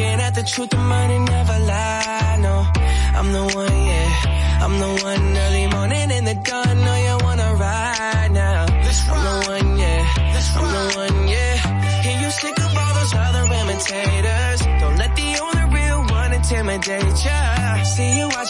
looking at the truth, the money never lie. No, I'm the one, yeah. I'm the one early morning in the dawn. Know you wanna ride now. I'm the one, yeah. I'm the one, yeah. Hear you sick of all those other imitators. Don't let the only real one intimidate ya. See you watching,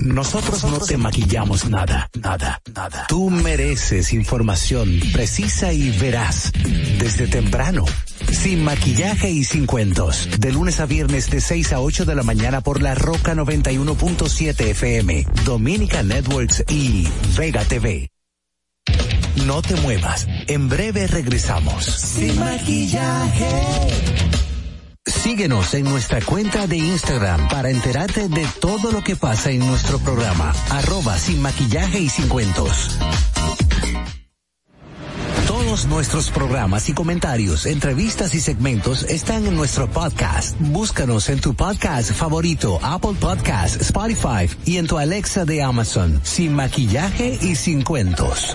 Nosotros no te maquillamos nada, nada, nada. Tú mereces información precisa y veraz desde temprano. Sin maquillaje y sin cuentos. De lunes a viernes de 6 a 8 de la mañana por la Roca 91.7 FM, Dominica Networks y Vega TV. No te muevas. En breve regresamos. Sin maquillaje. Síguenos en nuestra cuenta de Instagram para enterarte de todo lo que pasa en nuestro programa. Arroba sin maquillaje y sin cuentos. Todos nuestros programas y comentarios, entrevistas y segmentos están en nuestro podcast. Búscanos en tu podcast favorito, Apple Podcast, Spotify y en tu Alexa de Amazon. Sin maquillaje y sin cuentos.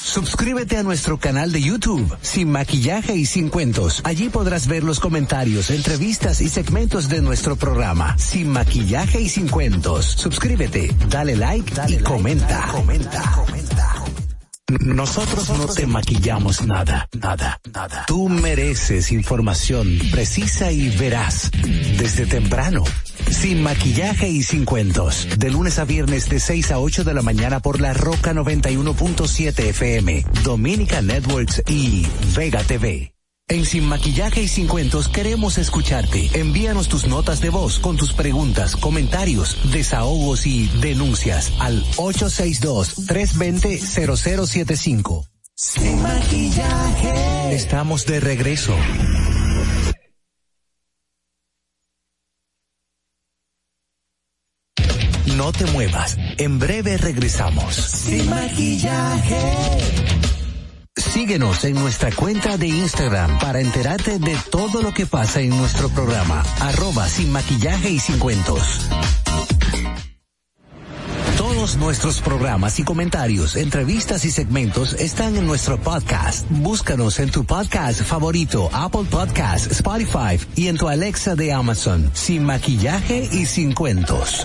Suscríbete a nuestro canal de YouTube, Sin Maquillaje y Sin Cuentos. Allí podrás ver los comentarios, entrevistas y segmentos de nuestro programa, Sin Maquillaje y Sin Cuentos. Suscríbete, dale like y comenta. comenta. comenta. Nosotros no te maquillamos nada, nada, nada. Tú mereces información precisa y veraz. Desde temprano. Sin maquillaje y sin cuentos. De lunes a viernes de 6 a 8 de la mañana por la Roca 91.7 FM, Dominica Networks y Vega TV. En Sin Maquillaje y Sin Cuentos queremos escucharte. Envíanos tus notas de voz con tus preguntas, comentarios, desahogos y denuncias al 862-320-0075. Sin Maquillaje. Estamos de regreso. No te muevas. En breve regresamos. Sin Maquillaje. Síguenos en nuestra cuenta de Instagram para enterarte de todo lo que pasa en nuestro programa. Arroba sin maquillaje y sin cuentos. Todos nuestros programas y comentarios, entrevistas y segmentos están en nuestro podcast. Búscanos en tu podcast favorito, Apple Podcast, Spotify y en tu Alexa de Amazon. Sin maquillaje y sin cuentos.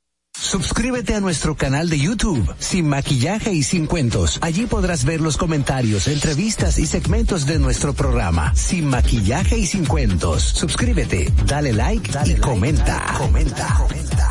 Suscríbete a nuestro canal de YouTube, Sin Maquillaje y Sin Cuentos. Allí podrás ver los comentarios, entrevistas y segmentos de nuestro programa, Sin Maquillaje y Sin Cuentos. Suscríbete, dale like dale y comenta. Comenta. Comenta.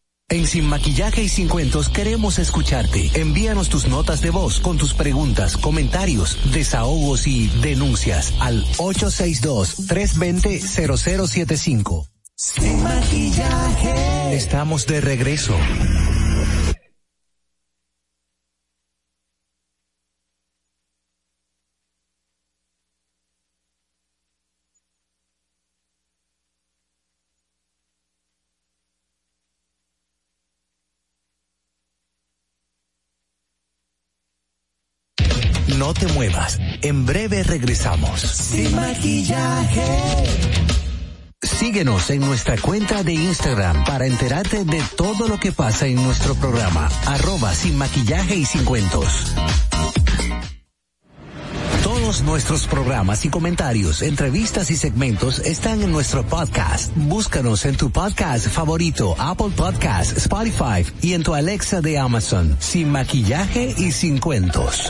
En Sin Maquillaje y Sin Cuentos queremos escucharte. Envíanos tus notas de voz con tus preguntas, comentarios, desahogos y denuncias al 862-320-0075. Sin Maquillaje. Estamos de regreso. Te muevas. En breve regresamos. Sin maquillaje. Síguenos en nuestra cuenta de Instagram para enterarte de todo lo que pasa en nuestro programa. Arroba sin maquillaje y sin cuentos. Todos nuestros programas y comentarios, entrevistas y segmentos están en nuestro podcast. Búscanos en tu podcast favorito, Apple Podcast, Spotify y en tu Alexa de Amazon. Sin maquillaje y sin cuentos.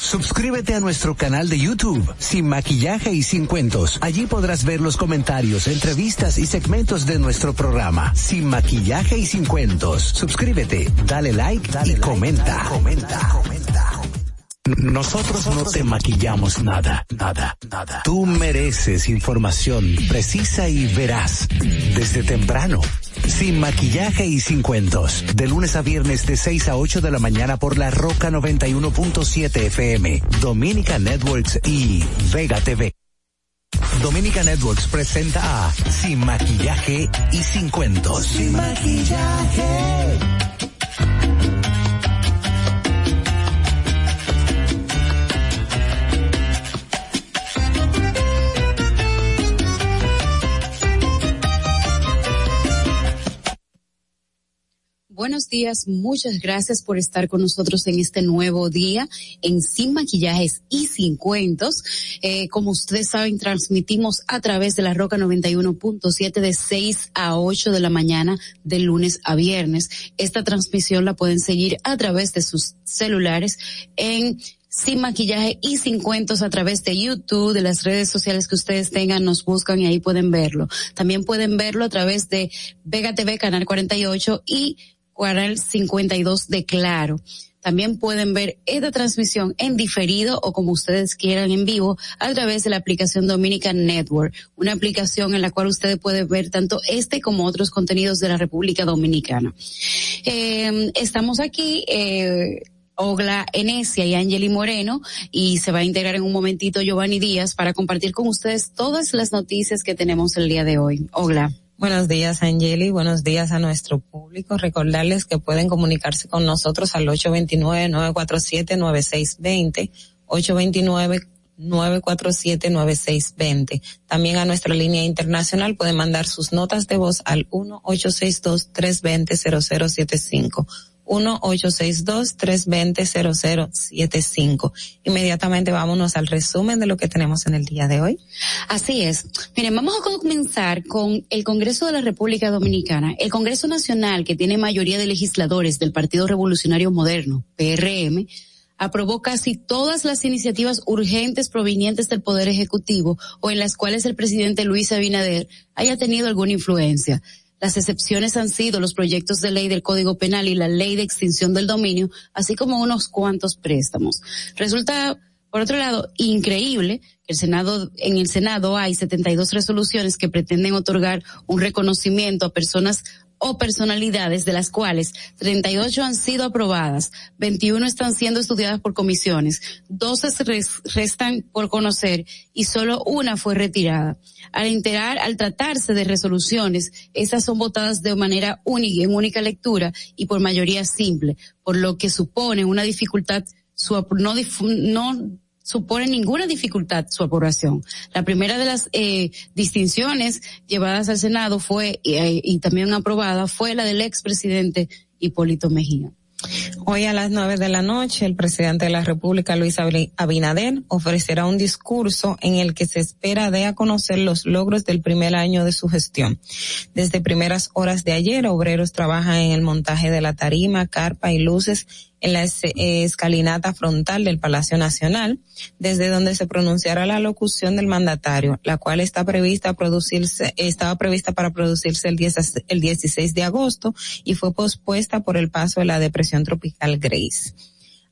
Suscríbete a nuestro canal de YouTube, Sin Maquillaje y Sin Cuentos. Allí podrás ver los comentarios, entrevistas y segmentos de nuestro programa, Sin Maquillaje y Sin Cuentos. Suscríbete, dale like dale y comenta. comenta. comenta. Nosotros no te maquillamos nada, nada, nada. Tú mereces información precisa y veraz. Desde temprano. Sin maquillaje y sin cuentos. De lunes a viernes de 6 a 8 de la mañana por la Roca 91.7 FM, Dominica Networks y Vega TV. Dominica Networks presenta a Sin maquillaje y sin cuentos. Sin maquillaje. Buenos días. Muchas gracias por estar con nosotros en este nuevo día en Sin Maquillajes y Sin Cuentos. Eh, como ustedes saben, transmitimos a través de la Roca 91.7 de 6 a 8 de la mañana de lunes a viernes. Esta transmisión la pueden seguir a través de sus celulares en sin maquillaje y sin cuentos a través de YouTube, de las redes sociales que ustedes tengan, nos buscan y ahí pueden verlo. También pueden verlo a través de Vega TV, Canal 48 y Canal 52 de Claro. También pueden ver esta transmisión en diferido o como ustedes quieran en vivo a través de la aplicación Dominican Network, una aplicación en la cual ustedes pueden ver tanto este como otros contenidos de la República Dominicana. Eh, estamos aquí, eh, Ogla Enesia y Angeli Moreno y se va a integrar en un momentito Giovanni Díaz para compartir con ustedes todas las noticias que tenemos el día de hoy. Ogla. Buenos días, Angeli. Buenos días a nuestro público. Recordarles que pueden comunicarse con nosotros al 829-947-9620, 829-947-9620. También a nuestra línea internacional pueden mandar sus notas de voz al 1-862-320-0075. 1-862-320-0075. Inmediatamente vámonos al resumen de lo que tenemos en el día de hoy. Así es. Miren, vamos a comenzar con el Congreso de la República Dominicana. El Congreso Nacional, que tiene mayoría de legisladores del Partido Revolucionario Moderno, PRM, aprobó casi todas las iniciativas urgentes provenientes del Poder Ejecutivo o en las cuales el presidente Luis Abinader haya tenido alguna influencia. Las excepciones han sido los proyectos de ley del Código Penal y la ley de extinción del dominio, así como unos cuantos préstamos. Resulta, por otro lado, increíble que el Senado, en el Senado hay 72 resoluciones que pretenden otorgar un reconocimiento a personas o personalidades de las cuales 38 han sido aprobadas, 21 están siendo estudiadas por comisiones, 12 restan por conocer y solo una fue retirada. Al enterar, al tratarse de resoluciones, estas son votadas de manera única, en única lectura y por mayoría simple, por lo que supone una dificultad su, no, no supone ninguna dificultad su aprobación. La primera de las eh, distinciones llevadas al Senado fue eh, y también aprobada fue la del expresidente Hipólito Mejía. Hoy a las nueve de la noche, el presidente de la República, Luis Abinader, ofrecerá un discurso en el que se espera de a conocer los logros del primer año de su gestión. Desde primeras horas de ayer, obreros trabajan en el montaje de la tarima, carpa y luces en la escalinata frontal del Palacio Nacional, desde donde se pronunciará la locución del mandatario, la cual está prevista producirse, estaba prevista para producirse el, 10, el 16 de agosto y fue pospuesta por el paso de la depresión tropical Grace.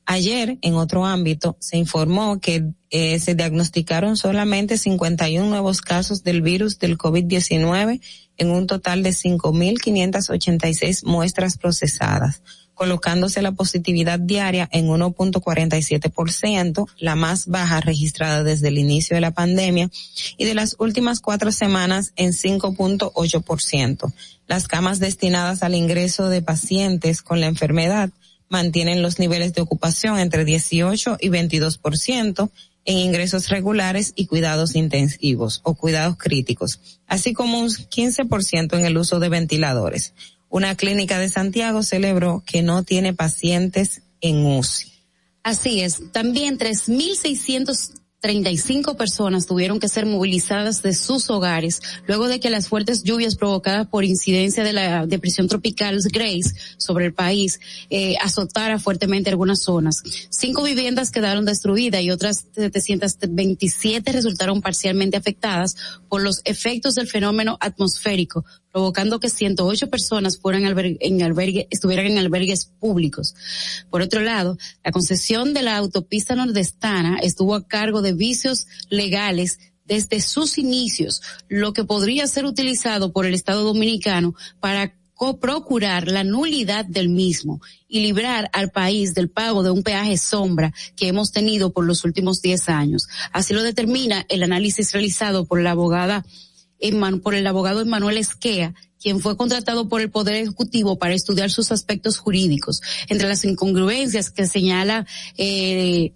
Ayer, en otro ámbito, se informó que eh, se diagnosticaron solamente 51 nuevos casos del virus del COVID-19 en un total de 5.586 muestras procesadas colocándose la positividad diaria en 1.47%, la más baja registrada desde el inicio de la pandemia, y de las últimas cuatro semanas en 5.8%. Las camas destinadas al ingreso de pacientes con la enfermedad mantienen los niveles de ocupación entre 18 y 22% en ingresos regulares y cuidados intensivos o cuidados críticos, así como un 15% en el uso de ventiladores. Una clínica de Santiago celebró que no tiene pacientes en UCI. Así es. También 3.600 35 personas tuvieron que ser movilizadas de sus hogares luego de que las fuertes lluvias provocadas por incidencia de la depresión tropical Grace sobre el país eh, azotara fuertemente algunas zonas. Cinco viviendas quedaron destruidas y otras 727 resultaron parcialmente afectadas por los efectos del fenómeno atmosférico, provocando que 108 personas fueran en albergue, estuvieran en albergues públicos. Por otro lado, la concesión de la autopista nordestana estuvo a cargo de vicios legales desde sus inicios, lo que podría ser utilizado por el Estado dominicano para procurar la nulidad del mismo y librar al país del pago de un peaje sombra que hemos tenido por los últimos 10 años. Así lo determina el análisis realizado por la abogada por el abogado Emanuel Esquea, quien fue contratado por el Poder Ejecutivo para estudiar sus aspectos jurídicos. Entre las incongruencias que señala eh,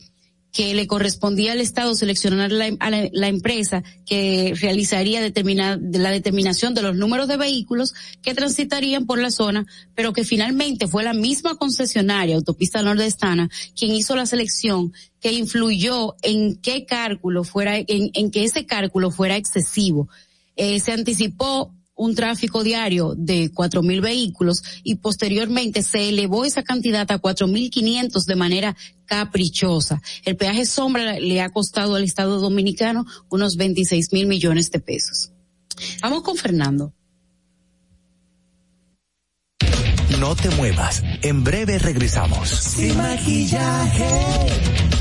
que le correspondía al Estado seleccionar la, empresa que realizaría determinar, la determinación de los números de vehículos que transitarían por la zona, pero que finalmente fue la misma concesionaria, Autopista Nordestana, quien hizo la selección que influyó en qué cálculo fuera, en que ese cálculo fuera excesivo. Eh, se anticipó un tráfico diario de cuatro mil vehículos y posteriormente se elevó esa cantidad a cuatro mil quinientos de manera caprichosa. El peaje sombra le ha costado al Estado Dominicano unos 26 mil millones de pesos. Vamos con Fernando. No te muevas. En breve regresamos. Sin maquillaje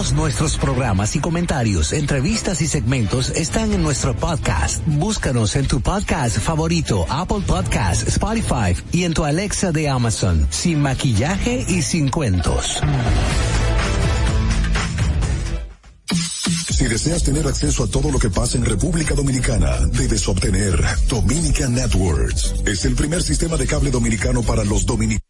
Todos nuestros programas y comentarios, entrevistas y segmentos están en nuestro podcast. Búscanos en tu podcast favorito, Apple Podcast, Spotify y en tu Alexa de Amazon, sin maquillaje y sin cuentos. Si deseas tener acceso a todo lo que pasa en República Dominicana, debes obtener Dominican Networks. Es el primer sistema de cable dominicano para los dominicanos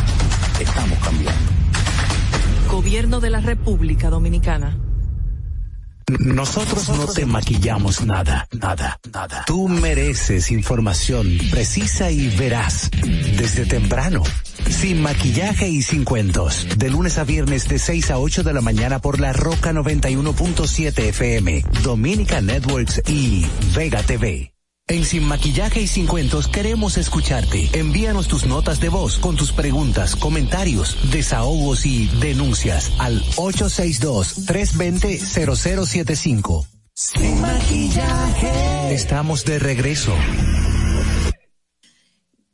Estamos cambiando. Gobierno de la República Dominicana. Nosotros no te maquillamos nada, nada, nada. Tú mereces información precisa y veraz desde temprano. Sin maquillaje y sin cuentos. De lunes a viernes de 6 a 8 de la mañana por la Roca 91.7 FM, Dominica Networks y Vega TV. En Sin Maquillaje y Sin Cuentos queremos escucharte. Envíanos tus notas de voz con tus preguntas, comentarios, desahogos y denuncias al 862-320-0075. Sin Maquillaje. Estamos de regreso.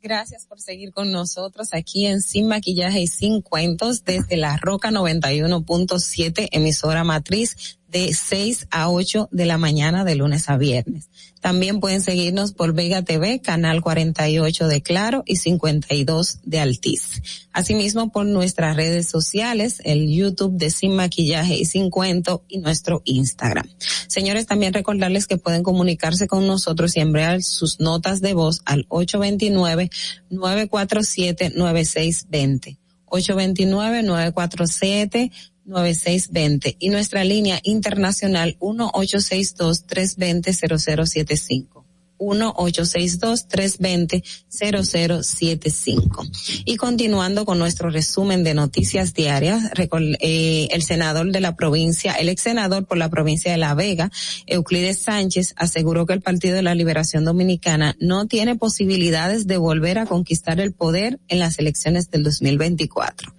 Gracias por seguir con nosotros aquí en Sin Maquillaje y Sin Cuentos desde la Roca 91.7, emisora matriz de 6 a 8 de la mañana de lunes a viernes. También pueden seguirnos por Vega TV, canal 48 de Claro y 52 de Altiz. Asimismo por nuestras redes sociales, el YouTube de Sin Maquillaje y Sin Cuento y nuestro Instagram. Señores, también recordarles que pueden comunicarse con nosotros y enviar sus notas de voz al 829-947-9620. 829-947 9620 y nuestra línea internacional 1862-320-0075. 1-862-320-0075. Y continuando con nuestro resumen de noticias diarias, eh, el senador de la provincia, el ex senador por la provincia de La Vega, Euclides Sánchez, aseguró que el Partido de la Liberación Dominicana no tiene posibilidades de volver a conquistar el poder en las elecciones del 2024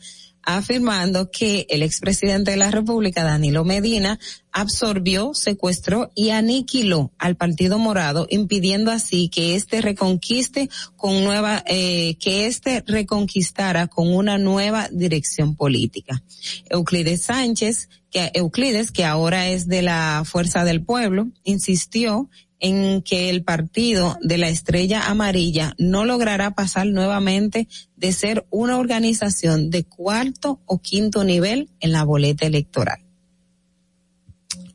afirmando que el expresidente de la República, Danilo Medina, absorbió, secuestró y aniquiló al Partido Morado, impidiendo así que éste reconquiste con nueva, eh, que éste reconquistara con una nueva dirección política. Euclides Sánchez, que Euclides, que ahora es de la Fuerza del Pueblo, insistió en que el partido de la estrella amarilla no logrará pasar nuevamente de ser una organización de cuarto o quinto nivel en la boleta electoral.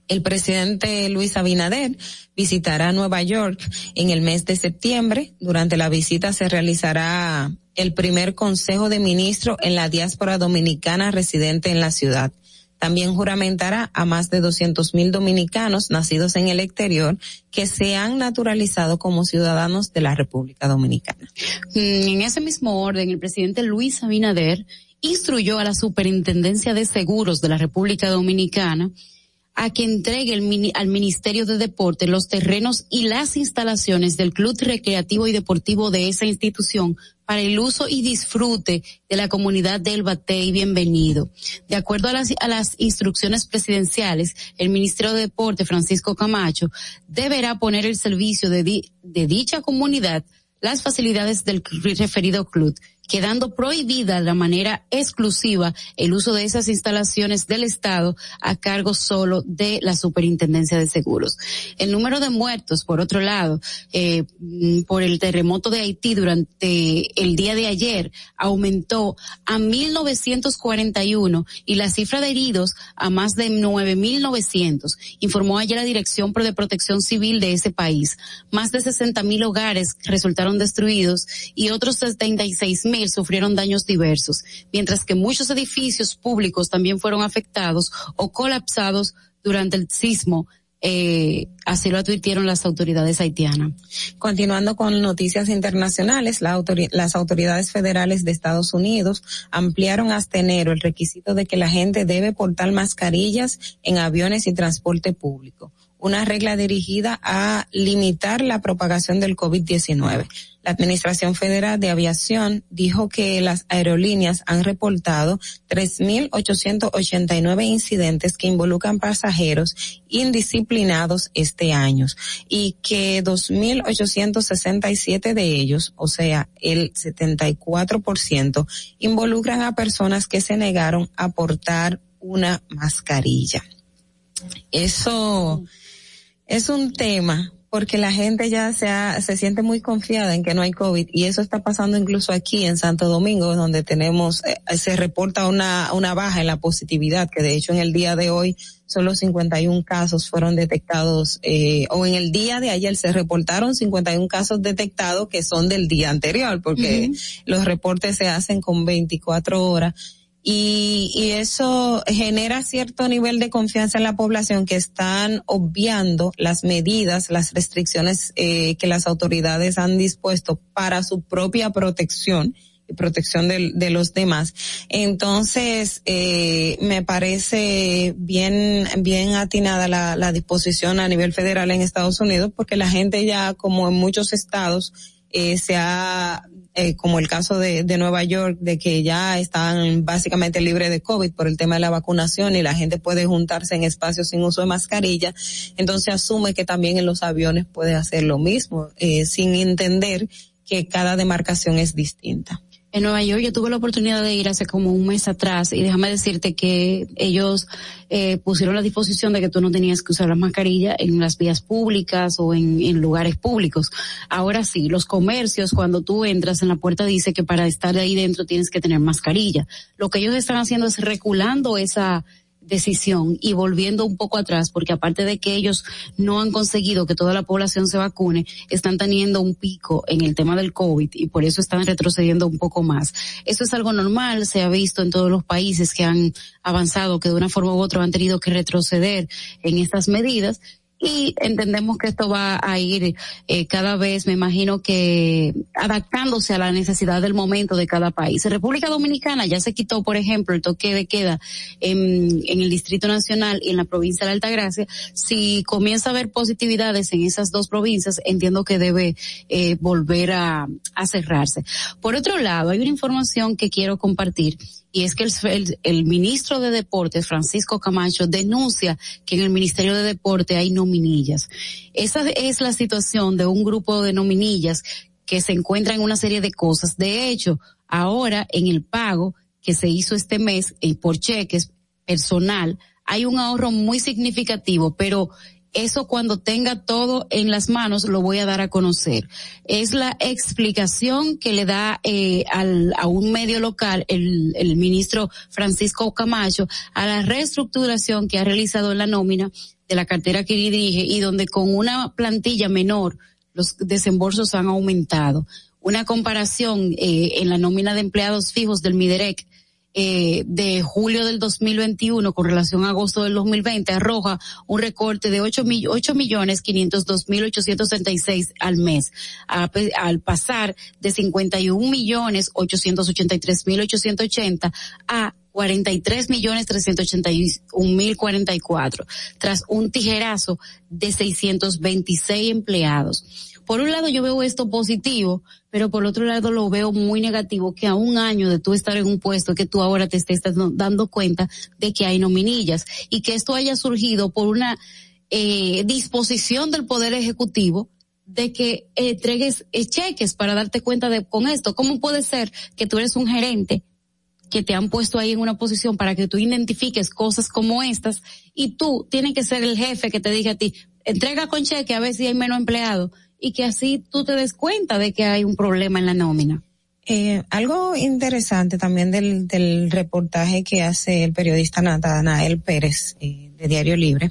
El presidente Luis Abinader visitará Nueva York en el mes de septiembre. Durante la visita se realizará el primer Consejo de Ministros en la diáspora dominicana residente en la ciudad. También juramentará a más de 200 mil dominicanos nacidos en el exterior que se han naturalizado como ciudadanos de la República Dominicana. Mm, en ese mismo orden, el presidente Luis Abinader instruyó a la Superintendencia de Seguros de la República Dominicana a que entregue el al Ministerio de Deporte los terrenos y las instalaciones del Club Recreativo y Deportivo de esa institución para el uso y disfrute de la comunidad del Bate y bienvenido. De acuerdo a las, instrucciones presidenciales, el Ministerio de Deporte, Francisco Camacho, deberá poner el servicio de dicha comunidad las facilidades del referido club quedando prohibida de manera exclusiva el uso de esas instalaciones del Estado a cargo solo de la Superintendencia de Seguros. El número de muertos, por otro lado, eh, por el terremoto de Haití durante el día de ayer aumentó a 1.941 y la cifra de heridos a más de 9.900, informó ayer la Dirección de Protección Civil de ese país. Más de 60.000 hogares resultaron destruidos y otros 76.000 sufrieron daños diversos, mientras que muchos edificios públicos también fueron afectados o colapsados durante el sismo eh, así lo advirtieron las autoridades haitianas. Continuando con noticias internacionales, las autoridades federales de Estados Unidos ampliaron hasta enero el requisito de que la gente debe portar mascarillas en aviones y transporte público una regla dirigida a limitar la propagación del COVID-19. La Administración Federal de Aviación dijo que las aerolíneas han reportado 3.889 incidentes que involucran pasajeros indisciplinados este año y que 2.867 de ellos, o sea, el 74%, involucran a personas que se negaron a portar una mascarilla. Eso es un tema porque la gente ya se, se siente muy confiada en que no hay COVID y eso está pasando incluso aquí en Santo Domingo donde tenemos, eh, se reporta una, una baja en la positividad que de hecho en el día de hoy solo 51 casos fueron detectados eh, o en el día de ayer se reportaron 51 casos detectados que son del día anterior porque los reportes se hacen con 24 horas y, y eso genera cierto nivel de confianza en la población que están obviando las medidas, las restricciones eh, que las autoridades han dispuesto para su propia protección y protección de, los demás. Entonces, eh, me parece bien, bien atinada la, la disposición a nivel federal en Estados Unidos porque la gente ya, como en muchos estados, eh, se ha eh, como el caso de, de Nueva York, de que ya están básicamente libres de COVID por el tema de la vacunación y la gente puede juntarse en espacios sin uso de mascarilla, entonces asume que también en los aviones puede hacer lo mismo, eh, sin entender que cada demarcación es distinta en Nueva York. Yo tuve la oportunidad de ir hace como un mes atrás y déjame decirte que ellos eh, pusieron la disposición de que tú no tenías que usar la mascarilla en las vías públicas o en, lugares públicos. Ahora sí, los comercios, cuando tú entras en la puerta dice que para estar ahí dentro tienes que tener mascarilla. Lo que ellos están haciendo es reculando esa decisión y volviendo un poco atrás, porque aparte de que ellos no han conseguido que toda la población se vacune, están teniendo un pico en el tema del COVID y por eso están retrocediendo un poco más. Eso es algo normal, se ha visto en todos los países que han avanzado, que de una forma u otra han tenido que retroceder en estas medidas y entendemos que esto va a ir eh, cada vez, me imagino que adaptándose a la necesidad del momento de cada país. República Dominicana ya se quitó, por ejemplo, el toque de queda en, el Distrito Nacional y en la provincia de Altagracia. Si comienza a haber positividades en esas dos provincias, entiendo que debe eh, volver a cerrarse. Por otro lado, hay una información que quiero compartir y es que el, el, ministro de Deportes, Francisco Camacho, denuncia que en el Ministerio de Deporte hay nominillas. Esa es la situación de un grupo de nominillas que se encuentra en una serie de cosas. De hecho, ahora en el pago que se hizo este mes eh, por cheques personal, hay un ahorro muy significativo, pero eso cuando tenga todo en las manos lo voy a dar a conocer. Es la explicación que le da eh, al, a un medio local el, el ministro Francisco Camacho a la reestructuración que ha realizado en la nómina de la cartera que dirige y donde con una plantilla menor los desembolsos han aumentado. Una comparación eh, en la nómina de empleados fijos del MIDEREC eh, de julio del 2021 con relación a agosto del 2020 arroja un recorte de 8, millones 502 mil 866 al mes, al pasar de 51 millones 883 mil 880 a 43 millones 381 mil 44, tras un tijerazo de 626 empleados por un lado yo veo esto positivo, pero por otro lado lo veo muy negativo que a un año de tú estar en un puesto que tú ahora te estés dando cuenta de que hay nominillas y que esto haya surgido por una eh, disposición del Poder Ejecutivo de que entregues eh, cheques para darte cuenta de con esto. ¿Cómo puede ser que tú eres un gerente que te han puesto ahí en una posición para que tú identifiques cosas como estas y tú tienes que ser el jefe que te diga a ti, entrega con cheque a ver si hay menos empleados y que así tú te des cuenta de que hay un problema en la nómina. Eh, algo interesante también del, del reportaje que hace el periodista Natanael Pérez eh, de Diario Libre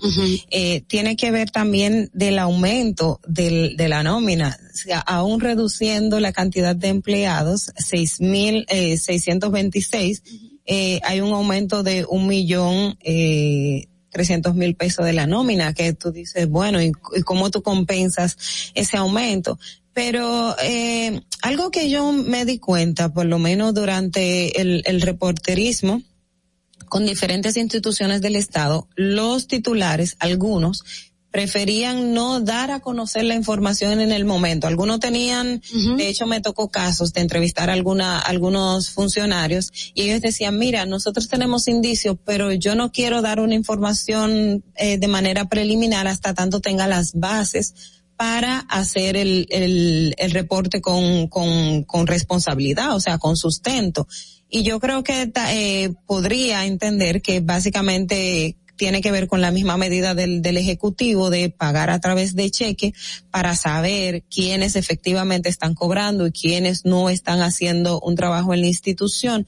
eh, tiene que ver también del aumento del, de la nómina, o sea, aún reduciendo la cantidad de empleados, seis mil eh, seiscientos veintiséis, eh, hay un aumento de un millón eh, 300 mil pesos de la nómina, que tú dices, bueno, ¿y, cómo tú compensas ese aumento? Pero eh, algo que yo me di cuenta, por lo menos durante el, el reporterismo, con diferentes instituciones del Estado, los titulares, algunos, preferían no dar a conocer la información en el momento. Algunos tenían, de hecho me tocó casos de entrevistar a alguna, algunos funcionarios y ellos decían, mira, nosotros tenemos indicios, pero yo no quiero dar una información eh, de manera preliminar hasta tanto tenga las bases para hacer el, el, el reporte con, con, con responsabilidad, o sea, con sustento. Y yo creo que eh, podría entender que básicamente tiene que ver con la misma medida del, del Ejecutivo de pagar a través de cheque para saber quiénes efectivamente están cobrando y quiénes no están haciendo un trabajo en la institución.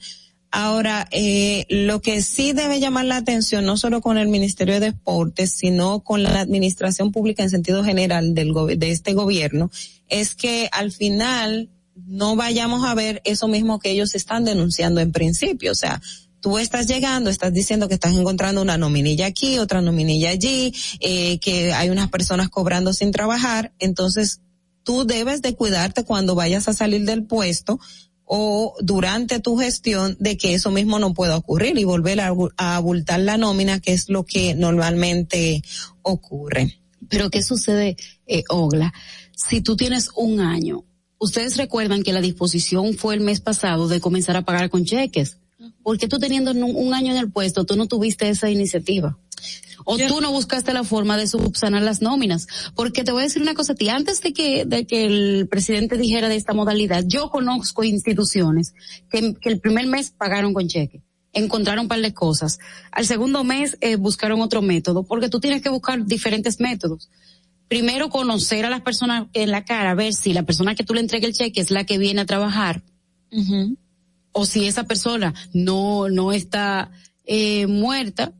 Ahora, eh, lo que sí debe llamar la atención, no solo con el Ministerio de Deportes, sino con la administración pública en sentido general del de este gobierno, es que al final no vayamos a ver eso mismo que ellos están denunciando en principio. O sea, tú estás llegando, estás diciendo que estás encontrando una nominilla aquí, otra nominilla allí, eh, que hay unas personas cobrando sin trabajar, entonces tú debes de cuidarte cuando vayas a salir del puesto o durante tu gestión de que eso mismo no pueda ocurrir y volver a, abultar la nómina, que es lo que normalmente ocurre. Pero ¿qué sucede, eh, Ogla? Si tú tienes un año, ustedes recuerdan que la disposición fue el mes pasado de comenzar a pagar con cheques porque tú teniendo un año en el puesto, tú no tuviste esa iniciativa? O tú no buscaste la forma de subsanar las nóminas. Porque te voy a decir una cosa a ti, antes de que, de que el presidente dijera de esta modalidad, yo conozco instituciones que, que el primer mes pagaron con cheque encontraron un par de cosas. Al segundo mes eh, buscaron otro método, porque tú tienes que buscar diferentes métodos. Primero conocer a las personas en la cara, ver si la persona que tú le entregues el cheque es la que viene a trabajar o si esa persona no, no está eh, muerta,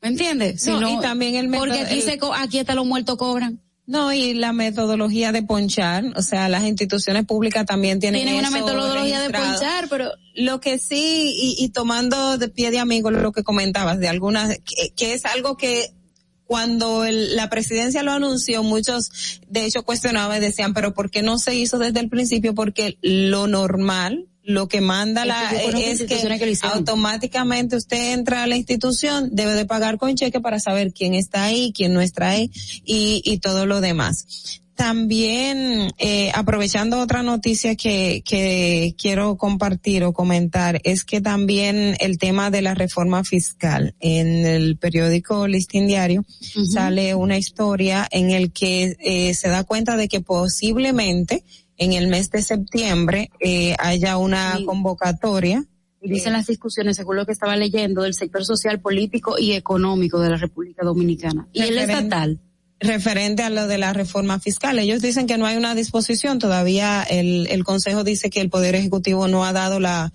¿me entiendes? No, y también el Porque aquí, se, aquí hasta los muertos cobran. No, y la metodología de ponchar, o sea, las instituciones públicas también tienen, tienen una metodología de ponchar, pero lo que sí, y, y, tomando de pie de amigo lo que comentabas, de algunas, que, es algo que cuando el, la presidencia lo anunció, muchos de hecho cuestionaban y decían, pero ¿por qué no se hizo desde el principio? Porque lo normal, lo que manda la es que, automáticamente usted entra a la institución, debe de pagar con cheque para saber quién está ahí, quién no está ahí y, y todo lo demás. también, eh, aprovechando otra noticia que, que quiero compartir o comentar, es que también el tema de la reforma fiscal. En el periódico Listín Diario sale una historia en el que eh, se da cuenta de que posiblemente en el mes de septiembre eh, haya una convocatoria y dicen las discusiones, según lo que estaba leyendo, del sector social, político y económico de la República Dominicana. Y el estatal referente a lo de la reforma fiscal. Ellos dicen que no hay una disposición, todavía el, el Consejo dice que el Poder Ejecutivo no ha dado la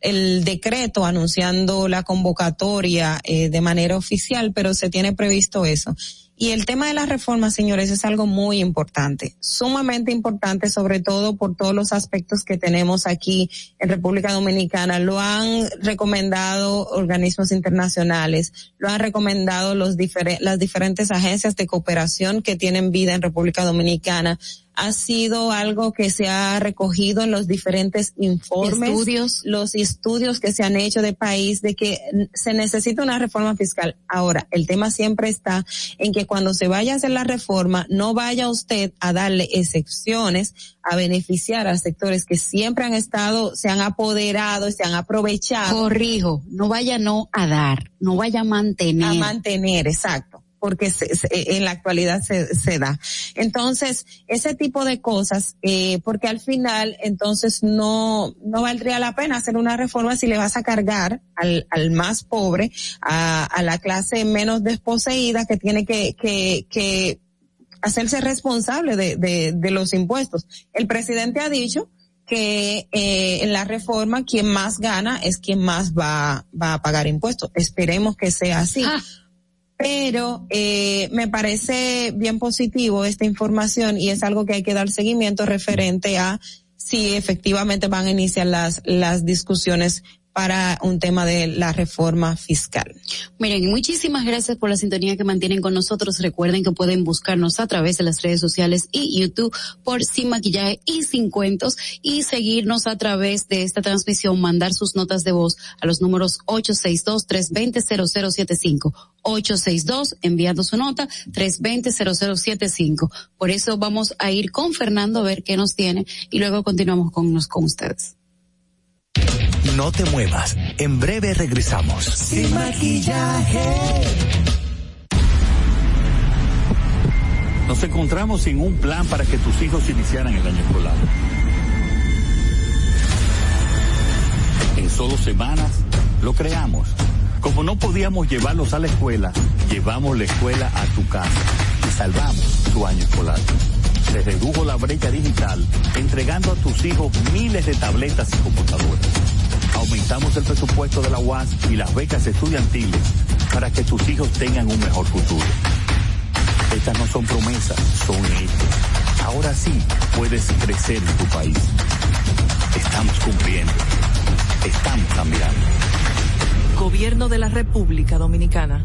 el decreto anunciando la convocatoria eh, de manera oficial, pero se tiene previsto eso. Y el tema de la reforma, señores, es algo muy importante, sumamente importante, sobre todo por todos los aspectos que tenemos aquí en República Dominicana. Lo han recomendado organismos internacionales, lo han recomendado los las diferentes agencias de cooperación que tienen vida en República Dominicana ha sido algo que se ha recogido en los diferentes informes, estudios. los estudios que se han hecho de país de que se necesita una reforma fiscal. Ahora, el tema siempre está en que cuando se vaya a hacer la reforma, no vaya usted a darle excepciones a beneficiar a sectores que siempre han estado, se han apoderado, se han aprovechado. Corrijo, no vaya no a dar, no vaya a mantener. A mantener, exacto porque en la actualidad se, se, da. Entonces, ese tipo de cosas, eh, porque al final, entonces no, no valdría la pena hacer una reforma si le vas a cargar al, al más pobre, a, a la clase menos desposeída que tiene que, que, que hacerse responsable de, de, de los impuestos. El presidente ha dicho que eh, en la reforma quien más gana es quien más va, va a pagar impuestos. Esperemos que sea así. Ah pero eh, me parece bien positivo esta información y es algo que hay que dar seguimiento referente a si efectivamente van a iniciar las, las discusiones para un tema de la reforma fiscal. Miren, muchísimas gracias por la sintonía que mantienen con nosotros. Recuerden que pueden buscarnos a través de las redes sociales y YouTube por Sin Maquillaje y Sin Cuentos y seguirnos a través de esta transmisión, mandar sus notas de voz a los números 862-320-0075. 862 enviando su nota 320-0075. Por eso vamos a ir con Fernando a ver qué nos tiene y luego continuamos con, con ustedes. No te muevas. En breve regresamos. Sin maquillaje. Nos encontramos sin un plan para que tus hijos iniciaran el año escolar. En solo semanas lo creamos. Como no podíamos llevarlos a la escuela, llevamos la escuela a tu casa y salvamos tu año escolar. Se redujo la brecha digital entregando a tus hijos miles de tabletas y computadoras Aumentamos el presupuesto de la UAS y las becas estudiantiles para que tus hijos tengan un mejor futuro. Estas no son promesas, son hechos. Ahora sí puedes crecer en tu país. Estamos cumpliendo. Estamos cambiando. Gobierno de la República Dominicana.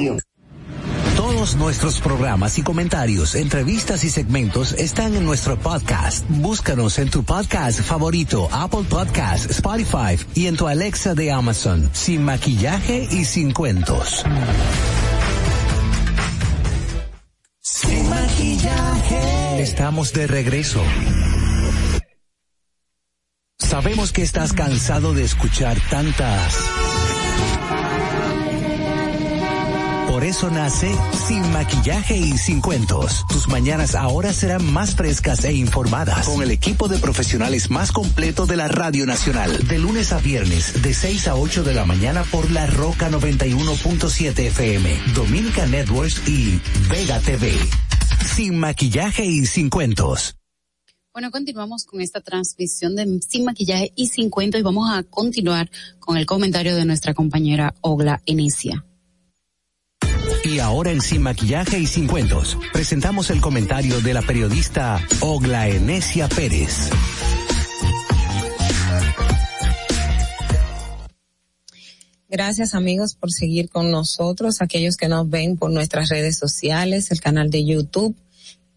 Todos nuestros programas y comentarios, entrevistas y segmentos están en nuestro podcast. Búscanos en tu podcast favorito, Apple Podcast, Spotify y en tu Alexa de Amazon, sin maquillaje y sin cuentos. Sin maquillaje. Estamos de regreso. Sabemos que estás cansado de escuchar tantas Por eso nace Sin Maquillaje y Sin Cuentos. Tus mañanas ahora serán más frescas e informadas con el equipo de profesionales más completo de la Radio Nacional. De lunes a viernes, de 6 a 8 de la mañana por La Roca 91.7 FM, Dominica Networks y Vega TV. Sin Maquillaje y Sin Cuentos. Bueno, continuamos con esta transmisión de Sin Maquillaje y Sin Cuentos y vamos a continuar con el comentario de nuestra compañera Ogla Enicia. Ahora en Sin Maquillaje y Sin Cuentos, presentamos el comentario de la periodista Ogla Enesia Pérez. Gracias amigos por seguir con nosotros, aquellos que nos ven por nuestras redes sociales, el canal de YouTube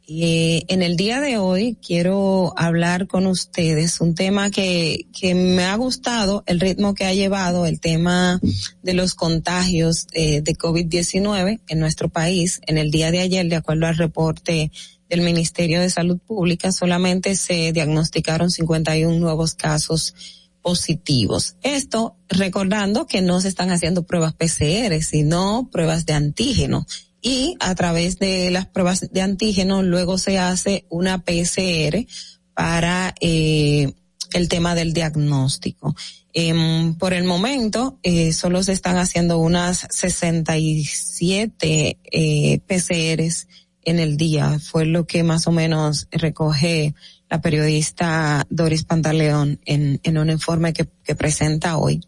eh, en el día de hoy quiero hablar con ustedes un tema que, que me ha gustado, el ritmo que ha llevado el tema de los contagios eh, de COVID-19 en nuestro país. En el día de ayer, de acuerdo al reporte del Ministerio de Salud Pública, solamente se diagnosticaron 51 nuevos casos positivos. Esto recordando que no se están haciendo pruebas PCR, sino pruebas de antígeno y a través de las pruebas de antígeno luego se hace una PCR para eh, el tema del diagnóstico. Eh, por el momento eh, solo se están haciendo unas 67 eh, PCRs en el día. Fue lo que más o menos recoge la periodista Doris Pantaleón en, en un informe que presenta hoy.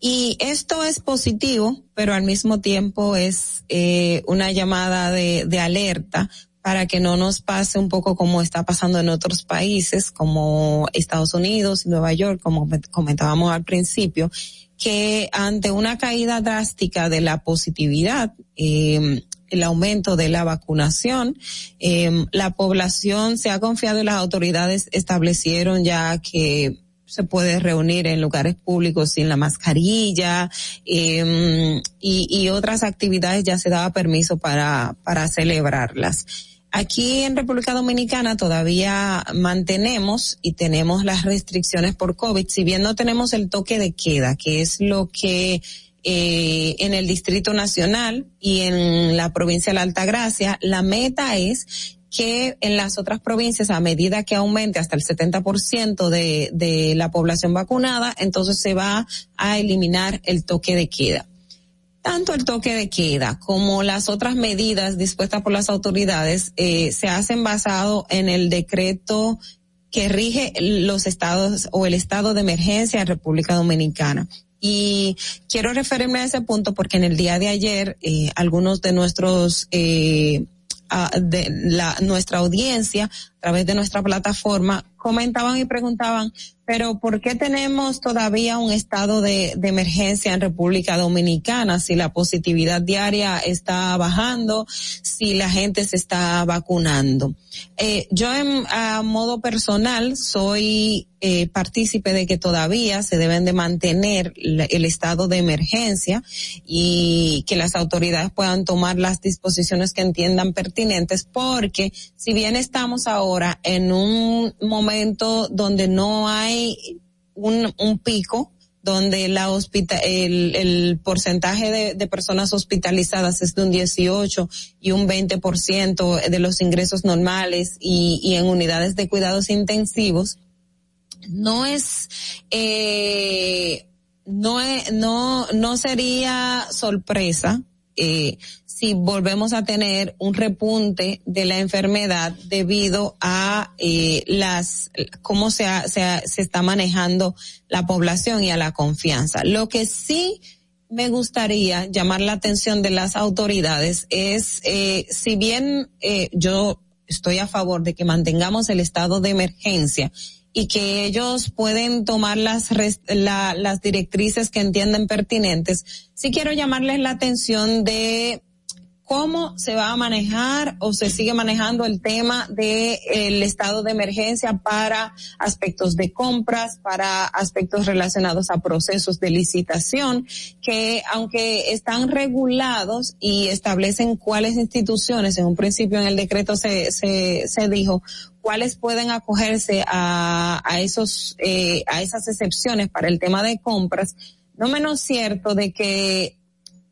Y esto es positivo, pero al mismo tiempo es eh, una llamada de, alerta para que no nos pase un poco como está pasando en otros países como Estados Unidos, Nueva York, como comentábamos al principio, que ante una caída drástica de la positividad, eh, el aumento de la vacunación, eh, la población se ha confiado y las autoridades establecieron ya que se puede reunir en lugares públicos sin la mascarilla eh, y, y, otras actividades ya se daba permiso para, para celebrarlas. Aquí en República Dominicana todavía mantenemos y tenemos las restricciones por COVID, si bien no tenemos el toque de queda, que es lo que eh, en el Distrito Nacional y en la provincia de la Altagracia, la meta es que en las otras provincias, a medida que aumente hasta el 70% de, de la población vacunada, entonces se va a eliminar el toque de queda. Tanto el toque de queda como las otras medidas dispuestas por las autoridades eh, se hacen basado en el decreto que rige los estados o el estado de emergencia en República Dominicana. Y quiero referirme a ese punto porque en el día de ayer eh, algunos de nuestros eh, de la, nuestra audiencia través de nuestra plataforma comentaban y preguntaban, pero ¿por qué tenemos todavía un estado de, de, emergencia en República Dominicana si la positividad diaria está bajando, si la gente se está vacunando? Eh, yo en, a modo personal soy eh, partícipe de que todavía se deben de mantener el estado de emergencia y que las autoridades puedan tomar las disposiciones que entiendan pertinentes porque si bien estamos ahora en un momento donde no hay un, pico, donde la hospital, el, porcentaje de, personas hospitalizadas es de un 18 y un 20% de los ingresos normales y, en unidades de cuidados intensivos, no es, eh, no, no, no sería sorpresa eh, si volvemos a tener un repunte de la enfermedad debido a eh, las cómo se, se, se está manejando la población y a la confianza. Lo que sí me gustaría llamar la atención de las autoridades es, eh, si bien eh, yo estoy a favor de que mantengamos el estado de emergencia y que ellos pueden tomar las, la, las directrices que entienden pertinentes, sí quiero llamarles la atención de cómo se va a manejar o se sigue manejando el tema del el estado de emergencia para aspectos de compras, para aspectos relacionados a procesos de licitación, que aunque están regulados y establecen cuáles instituciones, en un principio en el decreto se, se, se dijo, cuáles pueden acogerse a, a esos, eh, a esas excepciones para el tema de compras, no menos cierto de que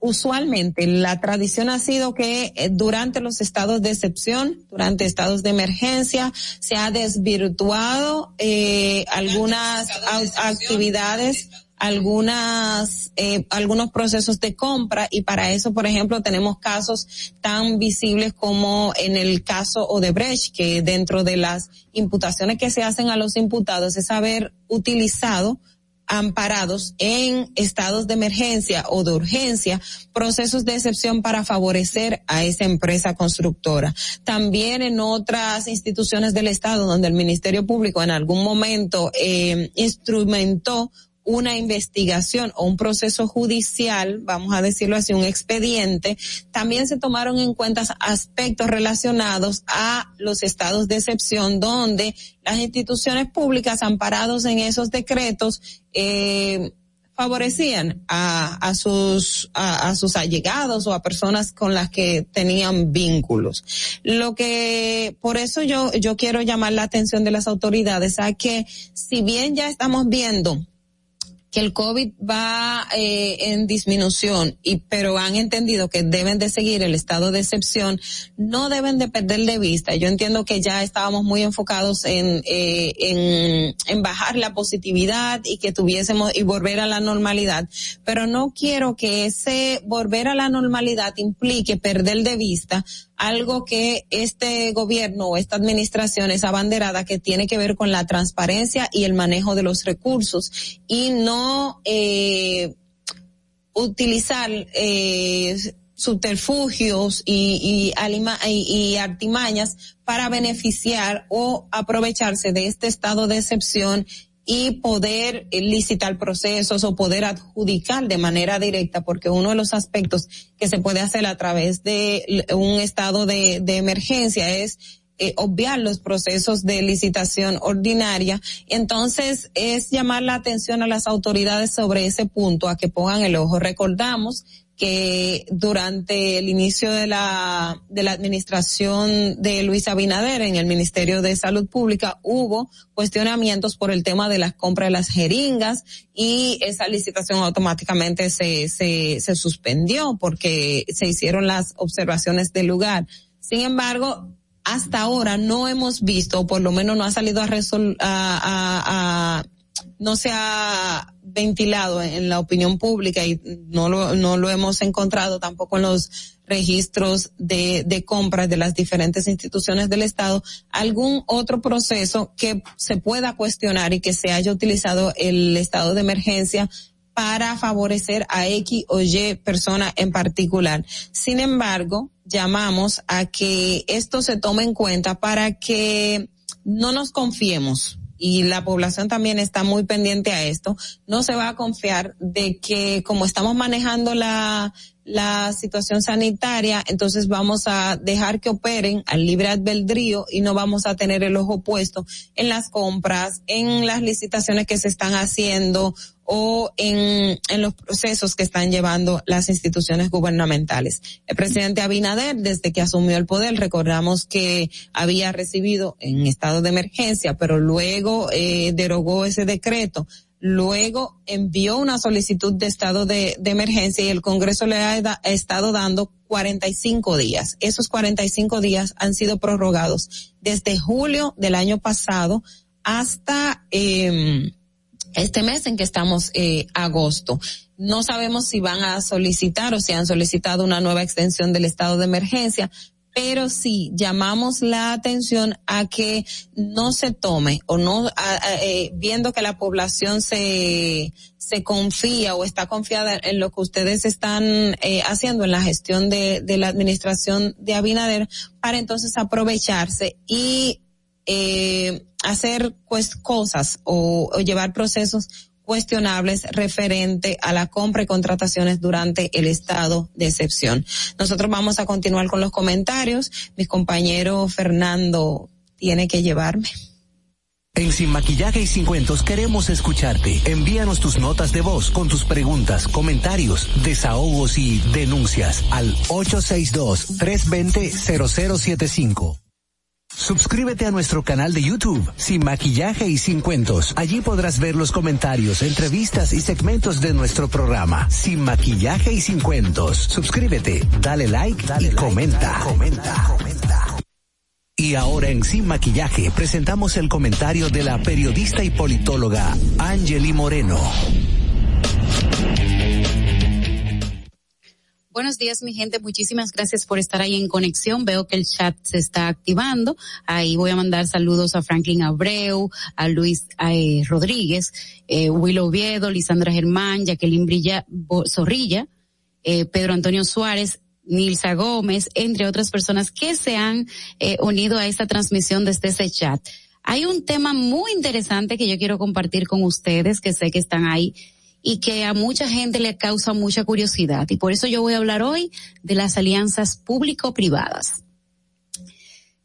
usualmente la tradición ha sido que eh, durante los estados de excepción, durante estados de emergencia, se ha desvirtuado eh, algunas actividades algunas eh, algunos procesos de compra y para eso por ejemplo tenemos casos tan visibles como en el caso Odebrecht que dentro de las imputaciones que se hacen a los imputados es haber utilizado amparados en estados de emergencia o de urgencia, procesos de excepción para favorecer a esa empresa constructora. También en otras instituciones del Estado donde el Ministerio Público en algún momento eh, instrumentó una investigación o un proceso judicial, vamos a decirlo así, un expediente, también se tomaron en cuenta aspectos relacionados a los estados de excepción donde las instituciones públicas amparados en esos decretos eh, favorecían a, a sus a, sus allegados o a personas con las que tenían vínculos. Lo que por eso yo yo quiero llamar la atención de las autoridades a que si bien ya estamos viendo que el COVID va eh, en disminución, y pero han entendido que deben de seguir el estado de excepción, no deben de perder de vista. Yo entiendo que ya estábamos muy enfocados en, eh, en, en bajar la positividad y que tuviésemos y volver a la normalidad, pero no quiero que ese volver a la normalidad implique perder de vista algo que este gobierno o esta administración es abanderada que tiene que ver con la transparencia y el manejo de los recursos y no eh, utilizar eh, subterfugios y, y, y, artimañas para beneficiar o aprovecharse de este estado de excepción y poder licitar procesos o poder adjudicar de manera directa, porque uno de los aspectos que se puede hacer a través de un estado de, emergencia es eh, obviar los procesos de licitación ordinaria. Entonces, es llamar la atención a las autoridades sobre ese punto, a que pongan el ojo. Recordamos que durante el inicio de la, de la administración de Luis Abinader en el Ministerio de Salud Pública hubo cuestionamientos por el tema de las compras de las jeringas y esa licitación automáticamente se, se, se suspendió porque se hicieron las observaciones del lugar. Sin embargo, hasta ahora no hemos visto, o por lo menos no ha salido a, resol a, a, a no se ha ventilado en la opinión pública y no lo, no lo hemos encontrado tampoco en los registros de, de compras de las diferentes instituciones del Estado, algún otro proceso que se pueda cuestionar y que se haya utilizado el estado de emergencia para favorecer a X o Y persona en particular. Sin embargo, llamamos a que esto se tome en cuenta para que no nos confiemos y la población también está muy pendiente a esto, no se va a confiar de que como estamos manejando la, la situación sanitaria, entonces vamos a dejar que operen al libre albedrío y no vamos a tener el ojo puesto en las compras, en las licitaciones que se están haciendo o en, en los procesos que están llevando las instituciones gubernamentales. El presidente Abinader, desde que asumió el poder, recordamos que había recibido en estado de emergencia, pero luego eh, derogó ese decreto luego envió una solicitud de estado de, emergencia y el Congreso le ha, da, ha, estado dando 45 días. Esos 45 días han sido prorrogados desde julio del año pasado hasta eh, este mes en que estamos eh, agosto. No sabemos si van a solicitar o si han solicitado una nueva extensión del estado de emergencia, pero sí llamamos la atención a que no se tome o no, a, eh, viendo que la población se, se confía o está confiada en lo que ustedes están eh, haciendo en la gestión de, de la administración de Abinader, para entonces aprovecharse y eh, hacer pues cosas o, llevar procesos cuestionables referente a la compra y contrataciones durante el estado de excepción. Nosotros vamos a continuar con los comentarios. Mi compañero Fernando tiene que llevarme. En Sin Maquillaje y Sin Cuentos queremos escucharte. Envíanos tus notas de voz con tus preguntas, comentarios, desahogos y denuncias al 862-320-0075. Suscríbete a nuestro canal de YouTube, Sin Maquillaje y Sin Cuentos. Allí podrás ver los comentarios, entrevistas y segmentos de nuestro programa, Sin Maquillaje y Sin Cuentos. Suscríbete, dale like dale y comenta. comenta. Y ahora en Sin Maquillaje presentamos el comentario de la periodista y politóloga Angeli Moreno. Buenos días, mi gente. Muchísimas gracias por estar ahí en conexión. Veo que el chat se está activando. Ahí voy a mandar saludos a Franklin Abreu, a Luis eh, Rodríguez, eh, Will Oviedo, Lisandra Germán, Jacqueline Brilla, Zorrilla, eh, Pedro Antonio Suárez, Nilsa Gómez, entre otras personas que se han eh, unido a esta transmisión desde ese chat. Hay un tema muy interesante que yo quiero compartir con ustedes, que sé que están ahí y que a mucha gente le causa mucha curiosidad. Y por eso yo voy a hablar hoy de las alianzas público-privadas.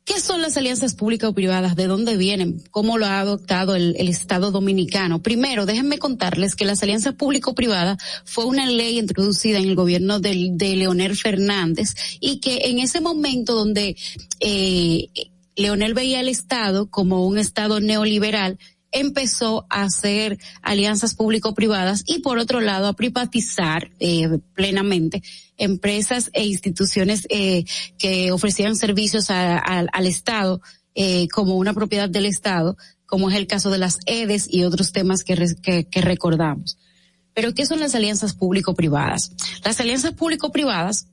¿Qué son las alianzas público-privadas? ¿De dónde vienen? ¿Cómo lo ha adoptado el, el Estado dominicano? Primero, déjenme contarles que las alianzas público-privadas fue una ley introducida en el gobierno de, de Leonel Fernández y que en ese momento donde eh, Leonel veía al Estado como un Estado neoliberal, empezó a hacer alianzas público-privadas y por otro lado a privatizar eh, plenamente empresas e instituciones eh, que ofrecían servicios al Estado eh, como una propiedad del Estado, como es el caso de las EDES y otros temas que, que recordamos. Pero ¿qué son las alianzas público-privadas? Las alianzas público-privadas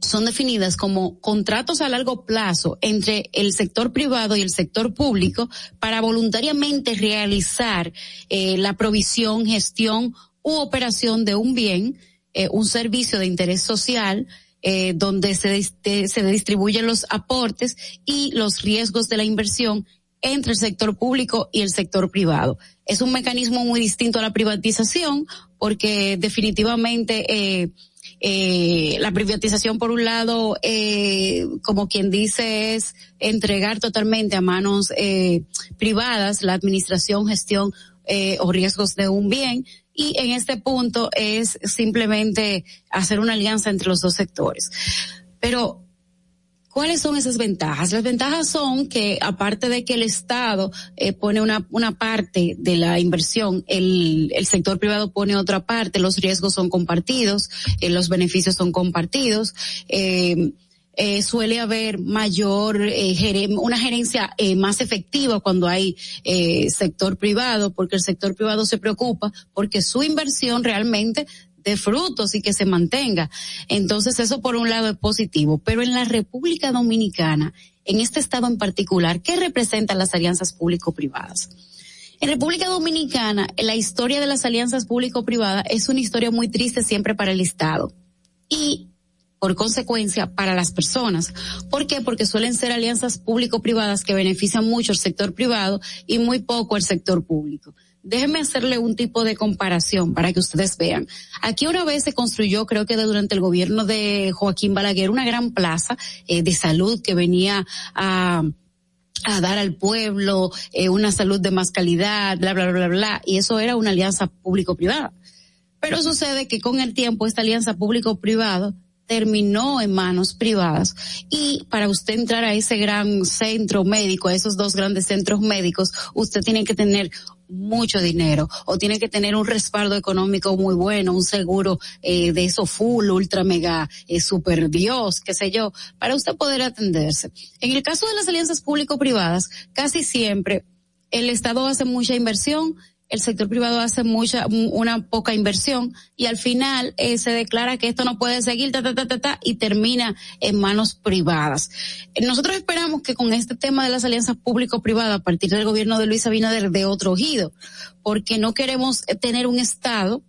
son definidas como contratos a largo plazo entre el sector privado y el sector público para voluntariamente realizar eh, la provisión, gestión u operación de un bien, eh, un servicio de interés social, eh, donde se, se distribuyen los aportes y los riesgos de la inversión entre el sector público y el sector privado. Es un mecanismo muy distinto a la privatización porque definitivamente eh, eh, la privatización por un lado, eh, como quien dice, es entregar totalmente a manos eh, privadas la administración, gestión eh, o riesgos de un bien. Y en este punto es simplemente hacer una alianza entre los dos sectores. Pero ¿Cuáles son esas ventajas? Las ventajas son que aparte de que el Estado eh, pone una, una parte de la inversión, el, el sector privado pone otra parte, los riesgos son compartidos, eh, los beneficios son compartidos. Eh, suele haber mayor, una gerencia más efectiva cuando hay sector privado, porque el sector privado se preocupa porque su inversión realmente de frutos y que se mantenga. Entonces eso por un lado es positivo, pero en la República Dominicana, en este estado en particular, ¿qué representan las alianzas público-privadas? En República Dominicana, la historia de las alianzas público-privadas es una historia muy triste siempre para el Estado. Y por consecuencia para las personas. ¿Por qué? Porque suelen ser alianzas público-privadas que benefician mucho el sector privado y muy poco el sector público. Déjenme hacerle un tipo de comparación para que ustedes vean. Aquí una vez se construyó, creo que durante el gobierno de Joaquín Balaguer, una gran plaza eh, de salud que venía a a dar al pueblo eh, una salud de más calidad, bla, bla, bla, bla, y eso era una alianza público-privada. Pero sucede que con el tiempo esta alianza público-privado terminó en manos privadas y para usted entrar a ese gran centro médico, a esos dos grandes centros médicos, usted tiene que tener mucho dinero o tiene que tener un respaldo económico muy bueno, un seguro eh, de eso full, ultra mega, eh, super Dios, qué sé yo, para usted poder atenderse. En el caso de las alianzas público-privadas, casi siempre el Estado hace mucha inversión el sector privado hace mucha, una poca inversión y al final eh, se declara que esto no puede seguir, ta, ta, ta, ta, ta, y termina en manos privadas. Nosotros esperamos que con este tema de las alianzas público-privadas a partir del gobierno de Luis Abinader de otro gido, porque no queremos tener un Estado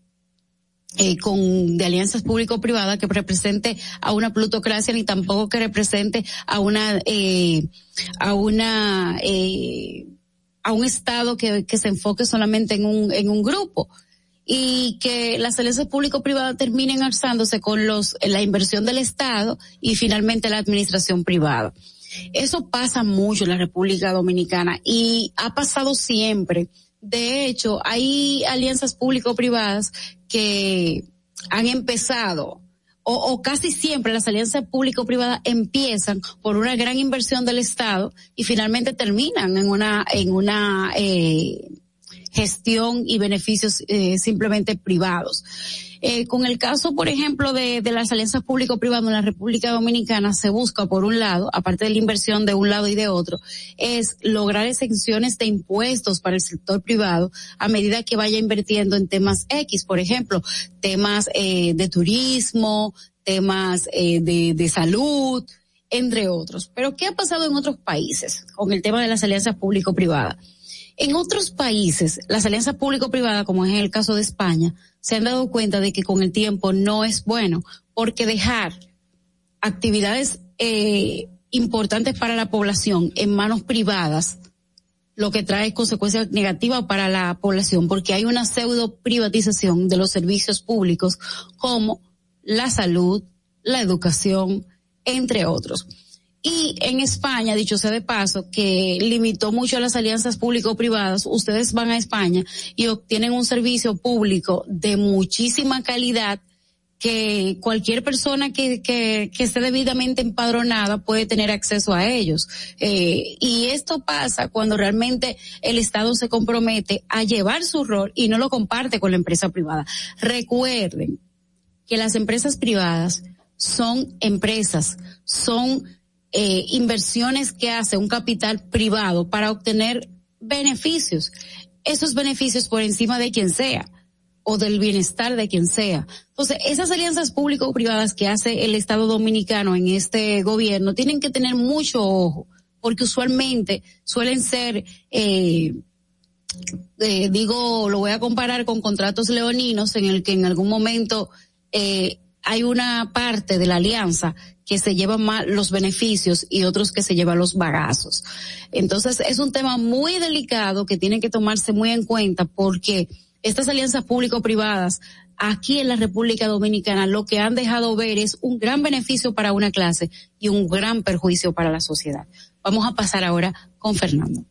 eh, con de alianzas público-privadas que represente a una plutocracia ni tampoco que represente a una eh, a una eh, a un Estado que, que se enfoque solamente en un, en un grupo y que las alianzas público-privadas terminen alzándose con los, la inversión del Estado y finalmente la administración privada. Eso pasa mucho en la República Dominicana y ha pasado siempre. De hecho, hay alianzas público-privadas que han empezado o, o, casi siempre las alianzas público-privadas empiezan por una gran inversión del Estado y finalmente terminan en una en una eh, gestión y beneficios eh, simplemente privados. Eh, con el caso, por ejemplo, de, de las alianzas público-privadas en la República Dominicana, se busca, por un lado, aparte de la inversión de un lado y de otro, es lograr exenciones de impuestos para el sector privado a medida que vaya invirtiendo en temas X, por ejemplo, temas eh, de turismo, temas eh, de, salud, entre otros. Pero, ¿qué ha pasado en otros países con el tema de las alianzas público-privadas? En otros países, las alianzas público-privadas, como es el caso de España, se han dado cuenta de que con el tiempo no es bueno, porque dejar actividades eh, importantes para la población en manos privadas, lo que trae consecuencias negativas para la población, porque hay una pseudo privatización de los servicios públicos como la salud, la educación, entre otros. Y en España, dicho sea de paso, que limitó mucho las alianzas público-privadas, ustedes van a España y obtienen un servicio público de muchísima calidad que cualquier persona que, que, que esté debidamente empadronada puede tener acceso a ellos. Eh, y esto pasa cuando realmente el Estado se compromete a llevar su rol y no lo comparte con la empresa privada. Recuerden que las empresas privadas son empresas, son eh, inversiones que hace un capital privado para obtener beneficios. Esos beneficios por encima de quien sea o del bienestar de quien sea. Entonces, esas alianzas público-privadas que hace el Estado dominicano en este gobierno tienen que tener mucho ojo, porque usualmente suelen ser, eh, eh, digo, lo voy a comparar con contratos leoninos en el que en algún momento eh, hay una parte de la alianza que se lleva más los beneficios y otros que se llevan los bagazos. Entonces es un tema muy delicado que tiene que tomarse muy en cuenta porque estas alianzas público-privadas aquí en la República Dominicana lo que han dejado ver es un gran beneficio para una clase y un gran perjuicio para la sociedad. Vamos a pasar ahora con Fernando.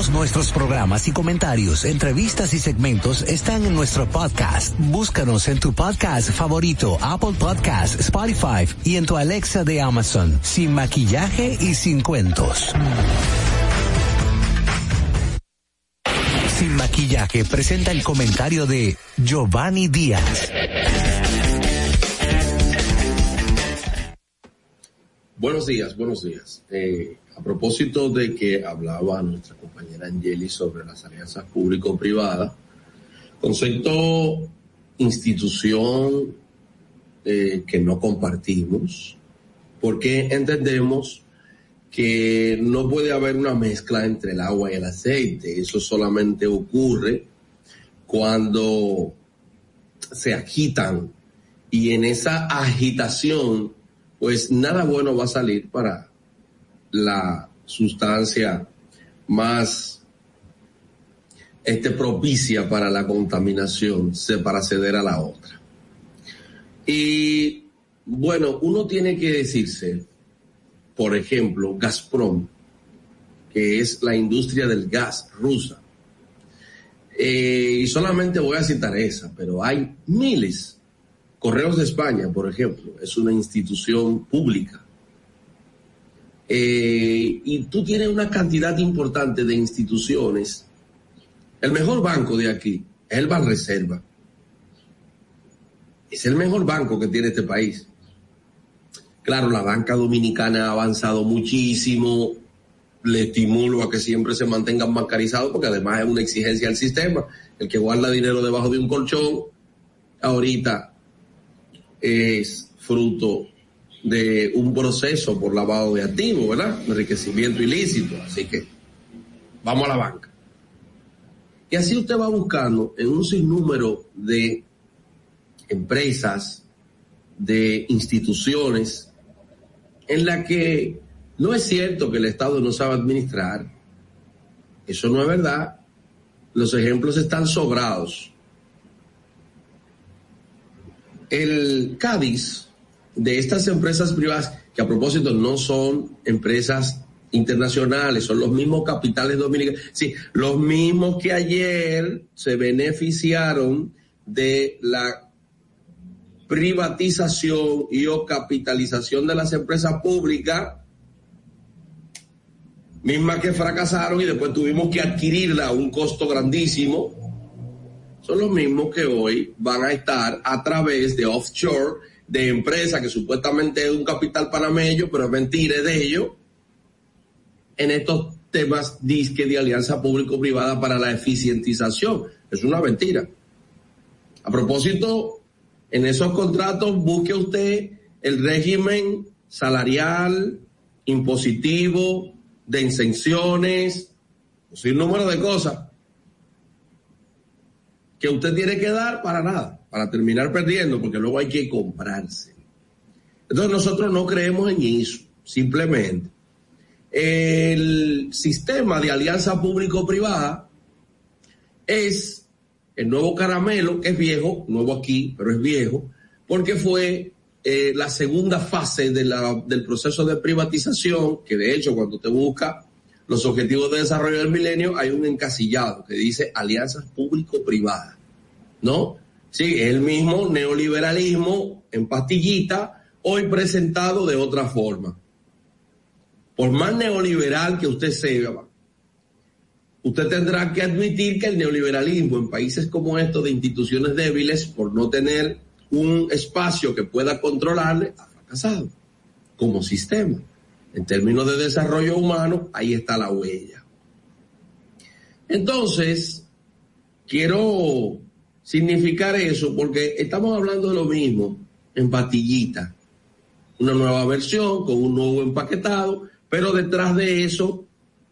Todos nuestros programas y comentarios, entrevistas y segmentos están en nuestro podcast. Búscanos en tu podcast favorito, Apple Podcast, Spotify y en tu Alexa de Amazon, sin maquillaje y sin cuentos. Sin maquillaje presenta el comentario de Giovanni Díaz. Buenos días, buenos días. Eh, a propósito de que hablaba nuestra compañera Angeli sobre las alianzas público-privadas, concepto institución eh, que no compartimos, porque entendemos que no puede haber una mezcla entre el agua y el aceite. Eso solamente ocurre cuando se agitan y en esa agitación, pues nada bueno va a salir para la sustancia más este, propicia para la contaminación, para ceder a la otra. Y bueno, uno tiene que decirse, por ejemplo, Gazprom, que es la industria del gas rusa. Eh, y solamente voy a citar esa, pero hay miles. Correos de España, por ejemplo, es una institución pública. Eh, y tú tienes una cantidad importante de instituciones. El mejor banco de aquí es el Banreserva. Es el mejor banco que tiene este país. Claro, la banca dominicana ha avanzado muchísimo. Le estimulo a que siempre se mantengan bancarizados porque además es una exigencia del sistema. El que guarda dinero debajo de un colchón, ahorita es fruto de un proceso por lavado de activos, ¿verdad? Enriquecimiento ilícito. Así que vamos a la banca. Y así usted va buscando en un sinnúmero de empresas, de instituciones, en la que No es cierto que el Estado no sabe administrar. Eso no es verdad. Los ejemplos están sobrados. El Cádiz de estas empresas privadas, que a propósito no son empresas internacionales, son los mismos capitales dominicanos, sí, los mismos que ayer se beneficiaron de la privatización y o capitalización de las empresas públicas, mismas que fracasaron y después tuvimos que adquirirla a un costo grandísimo, son los mismos que hoy van a estar a través de offshore, de empresas que supuestamente es un capital panameño, pero es mentira de ellos, en estos temas disque de alianza público-privada para la eficientización. Es una mentira. A propósito, en esos contratos busque usted el régimen salarial, impositivo, de exenciones, sin número de cosas que usted tiene que dar para nada, para terminar perdiendo, porque luego hay que comprarse. Entonces nosotros no creemos en eso, simplemente. El sistema de alianza público-privada es el nuevo caramelo, que es viejo, nuevo aquí, pero es viejo, porque fue eh, la segunda fase del proceso de privatización, que de hecho cuando te busca los objetivos de desarrollo del milenio hay un encasillado que dice alianzas público-privadas, ¿no? Sí, es el mismo neoliberalismo en pastillita, hoy presentado de otra forma. Por más neoliberal que usted sea, usted tendrá que admitir que el neoliberalismo en países como estos de instituciones débiles, por no tener un espacio que pueda controlarle, ha fracasado como sistema. En términos de desarrollo humano, ahí está la huella. Entonces, quiero significar eso porque estamos hablando de lo mismo en patillita. Una nueva versión con un nuevo empaquetado, pero detrás de eso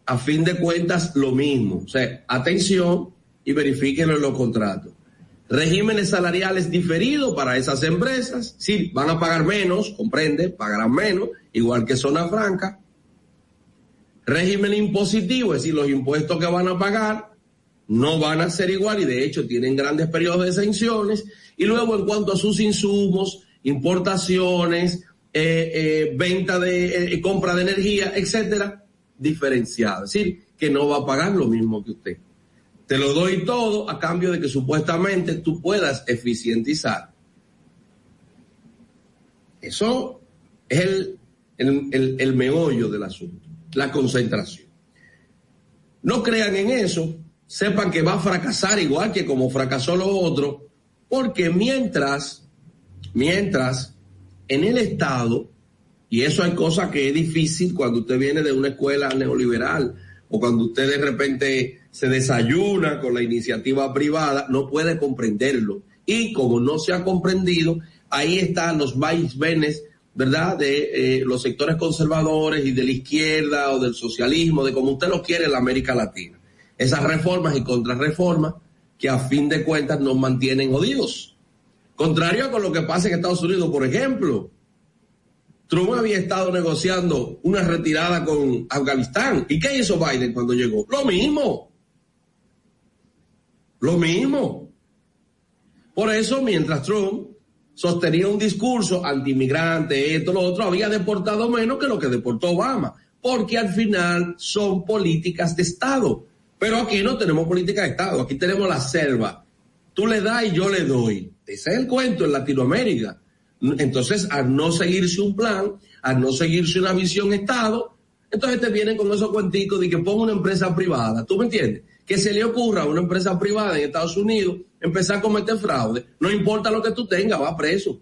a fin de cuentas lo mismo. O sea, atención y verifiquen en los contratos. Regímenes salariales diferidos para esas empresas. Sí, van a pagar menos, comprende, pagarán menos, igual que zona franca. Régimen impositivo, es decir, los impuestos que van a pagar no van a ser igual y de hecho tienen grandes periodos de exenciones. Y luego en cuanto a sus insumos, importaciones, eh, eh, venta de eh, compra de energía, etcétera, diferenciado. Es decir, que no va a pagar lo mismo que usted. Te lo doy todo a cambio de que supuestamente tú puedas eficientizar. Eso es el, el, el, meollo del asunto, la concentración. No crean en eso, sepan que va a fracasar igual que como fracasó lo otro, porque mientras, mientras en el Estado y eso hay cosas que es difícil cuando usted viene de una escuela neoliberal o cuando usted de repente se desayuna con la iniciativa privada, no puede comprenderlo. Y como no se ha comprendido, ahí están los vaivenes, ¿verdad? De eh, los sectores conservadores y de la izquierda o del socialismo, de como usted lo quiere en la América Latina. Esas reformas y contrarreformas que a fin de cuentas nos mantienen jodidos. Contrario a lo que pasa en Estados Unidos, por ejemplo, Trump había estado negociando una retirada con Afganistán. ¿Y qué hizo Biden cuando llegó? Lo mismo. Lo mismo. Por eso, mientras Trump sostenía un discurso anti-inmigrante, esto, lo otro, había deportado menos que lo que deportó Obama. Porque al final son políticas de Estado. Pero aquí no tenemos política de Estado. Aquí tenemos la selva. Tú le das y yo le doy. Ese es el cuento en Latinoamérica. Entonces, al no seguirse un plan, al no seguirse una visión Estado, entonces te vienen con esos cuenticos de que ponga una empresa privada. ¿Tú me entiendes? Que se le ocurra a una empresa privada en Estados Unidos empezar a cometer fraude. No importa lo que tú tengas, va preso.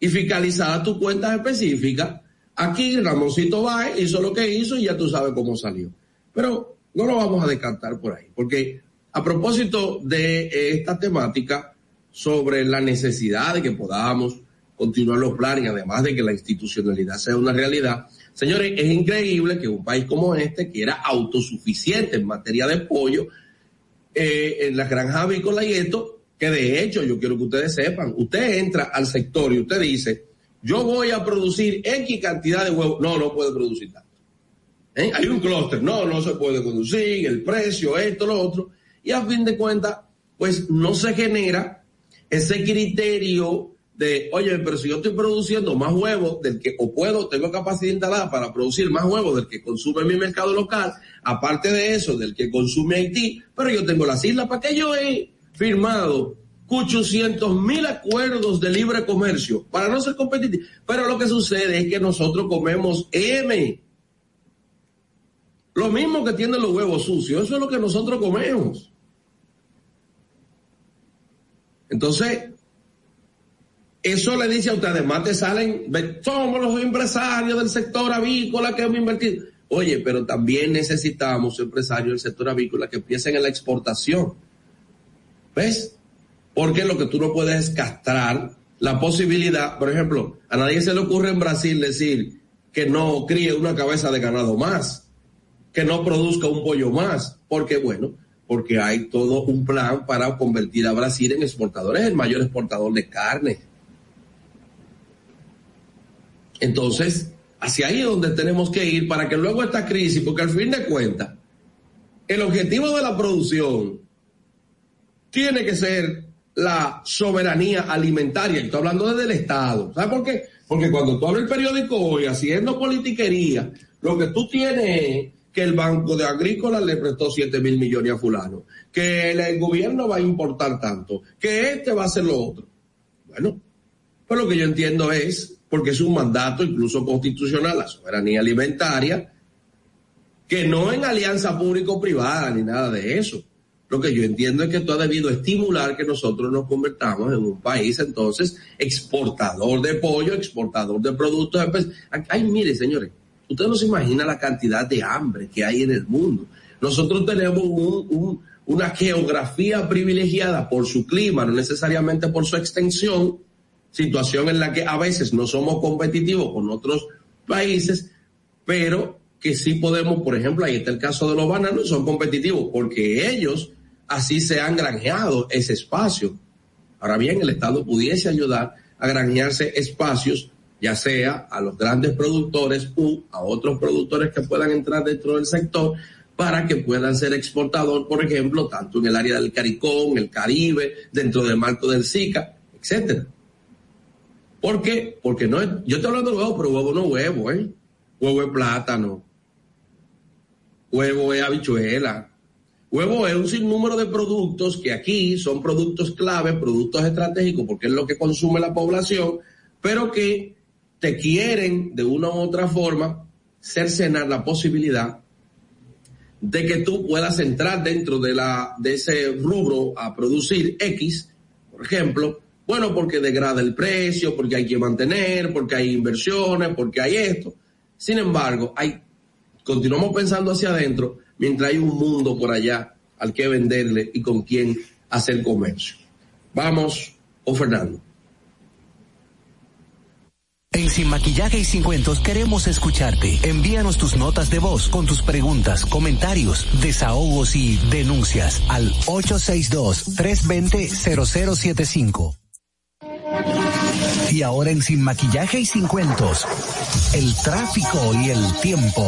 Y fiscalizada tu cuenta específica. Aquí Ramoncito va, hizo lo que hizo y ya tú sabes cómo salió. Pero no lo vamos a descartar por ahí. Porque a propósito de esta temática, sobre la necesidad de que podamos continuar los planes, además de que la institucionalidad sea una realidad. Señores, es increíble que un país como este, que era autosuficiente en materia de pollo, eh, en la granja avícola y esto, que de hecho yo quiero que ustedes sepan, usted entra al sector y usted dice, yo voy a producir X cantidad de huevos. No, no puede producir tanto. ¿Eh? Hay un clúster, no, no se puede producir, el precio, esto, lo otro. Y a fin de cuentas, pues no se genera ese criterio de, oye, pero si yo estoy produciendo más huevos del que, o puedo, tengo capacidad instalada para producir más huevos del que consume mi mercado local, aparte de eso, del que consume Haití, pero yo tengo las islas, ¿para qué yo he firmado 800 mil acuerdos de libre comercio para no ser competitivo? Pero lo que sucede es que nosotros comemos M. Lo mismo que tienen los huevos sucios, eso es lo que nosotros comemos. Entonces, eso le dice a usted, además te salen, somos los empresarios del sector avícola que hemos invertido. Oye, pero también necesitamos empresarios del sector avícola que empiecen en la exportación. ¿Ves? Porque lo que tú no puedes es castrar la posibilidad, por ejemplo, a nadie se le ocurre en Brasil decir que no críe una cabeza de ganado más, que no produzca un pollo más, porque bueno, porque hay todo un plan para convertir a Brasil en exportadores, el mayor exportador de carne. Entonces, hacia ahí es donde tenemos que ir para que luego esta crisis, porque al fin de cuentas, el objetivo de la producción tiene que ser la soberanía alimentaria. Estoy hablando desde el Estado. ¿Sabes por qué? Porque cuando tú abres el periódico hoy haciendo politiquería, lo que tú tienes es que el Banco de Agrícola le prestó 7 mil millones a fulano, que el, gobierno va a importar tanto, que este va a hacer lo otro. Bueno, pues lo que yo entiendo es, porque es un mandato incluso constitucional, la soberanía alimentaria, que no en alianza público-privada ni nada de eso. Lo que yo entiendo es que esto ha debido estimular que nosotros nos convertamos en un país entonces exportador de pollo, exportador de productos. Ay, mire, señores, Usted no se imagina la cantidad de hambre que hay en el mundo. Nosotros tenemos una geografía privilegiada por su clima, no necesariamente por su extensión, situación en la que a veces no somos competitivos con otros países, pero que sí podemos, por ejemplo, ahí está el caso de los bananos, son competitivos porque ellos así se han granjeado ese espacio. Ahora bien, el Estado pudiese ayudar a granjearse espacios ya sea a los grandes productores u a otros productores que puedan entrar dentro del sector para que puedan ser exportador, por ejemplo, tanto en el área del Caricón, el Caribe, dentro del marco del SICA, etcétera. ¿Por qué? Porque no es, yo estoy hablando de huevo, pero huevo no huevo, ¿eh? Huevo es plátano. Huevo es habichuela. Huevo es un sinnúmero de productos que aquí son productos clave, productos estratégicos, porque es lo que consume la población, pero que te quieren de una u otra forma cercenar la posibilidad de que tú puedas entrar dentro de la de ese rubro a producir X, por ejemplo, bueno, porque degrada el precio, porque hay que mantener, porque hay inversiones, porque hay esto. Sin embargo, hay continuamos pensando hacia adentro mientras hay un mundo por allá al que venderle y con quién hacer comercio. Vamos, o Fernando. En Sin Maquillaje y Sin Cuentos queremos escucharte. Envíanos tus notas de voz con tus preguntas, comentarios, desahogos y denuncias al 862-320-0075. Y ahora en Sin Maquillaje y Sin Cuentos, el tráfico y el tiempo.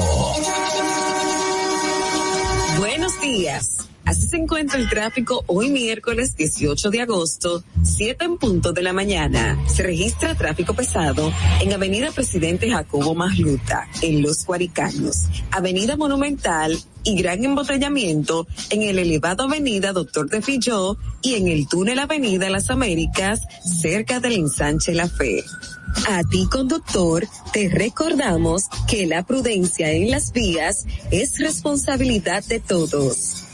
Buenos días. Así se encuentra el tráfico hoy miércoles 18 de agosto, 7 en punto de la mañana. Se registra tráfico pesado en Avenida Presidente Jacobo Masluta, en Los Guaricanos, Avenida Monumental y gran embotellamiento en el elevado Avenida Doctor de Filló y en el túnel Avenida Las Américas, cerca del ensanche La Fe. A ti, conductor, te recordamos que la prudencia en las vías es responsabilidad de todos.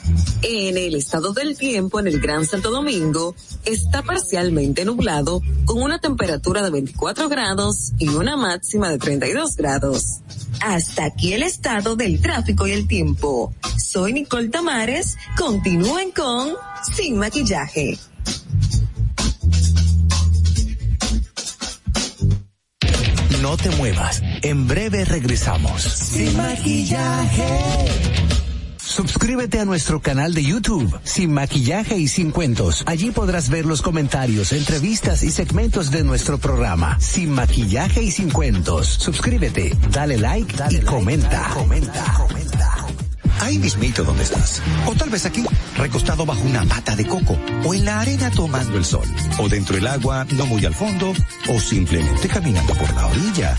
En el estado del tiempo en el Gran Santo Domingo está parcialmente nublado con una temperatura de 24 grados y una máxima de 32 grados. Hasta aquí el estado del tráfico y el tiempo. Soy Nicole Tamares. Continúen con Sin Maquillaje. No te muevas. En breve regresamos. Sin maquillaje Suscríbete a nuestro canal de YouTube, Sin Maquillaje y Sin Cuentos. Allí podrás ver los comentarios, entrevistas y segmentos de nuestro programa, Sin Maquillaje y Sin Cuentos. Suscríbete, dale like y comenta. comenta. comenta ahí mismito donde estás. O tal vez aquí, recostado bajo una mata de coco, o en la arena tomando el sol, o dentro del agua, no muy al fondo, o simplemente caminando por la orilla.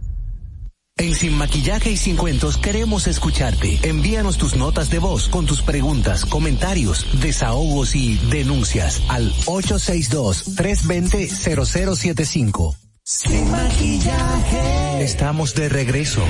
En Sin Maquillaje y Sin Cuentos queremos escucharte. Envíanos tus notas de voz con tus preguntas, comentarios, desahogos y denuncias al 862-320-0075. Sin Maquillaje. Estamos de regreso.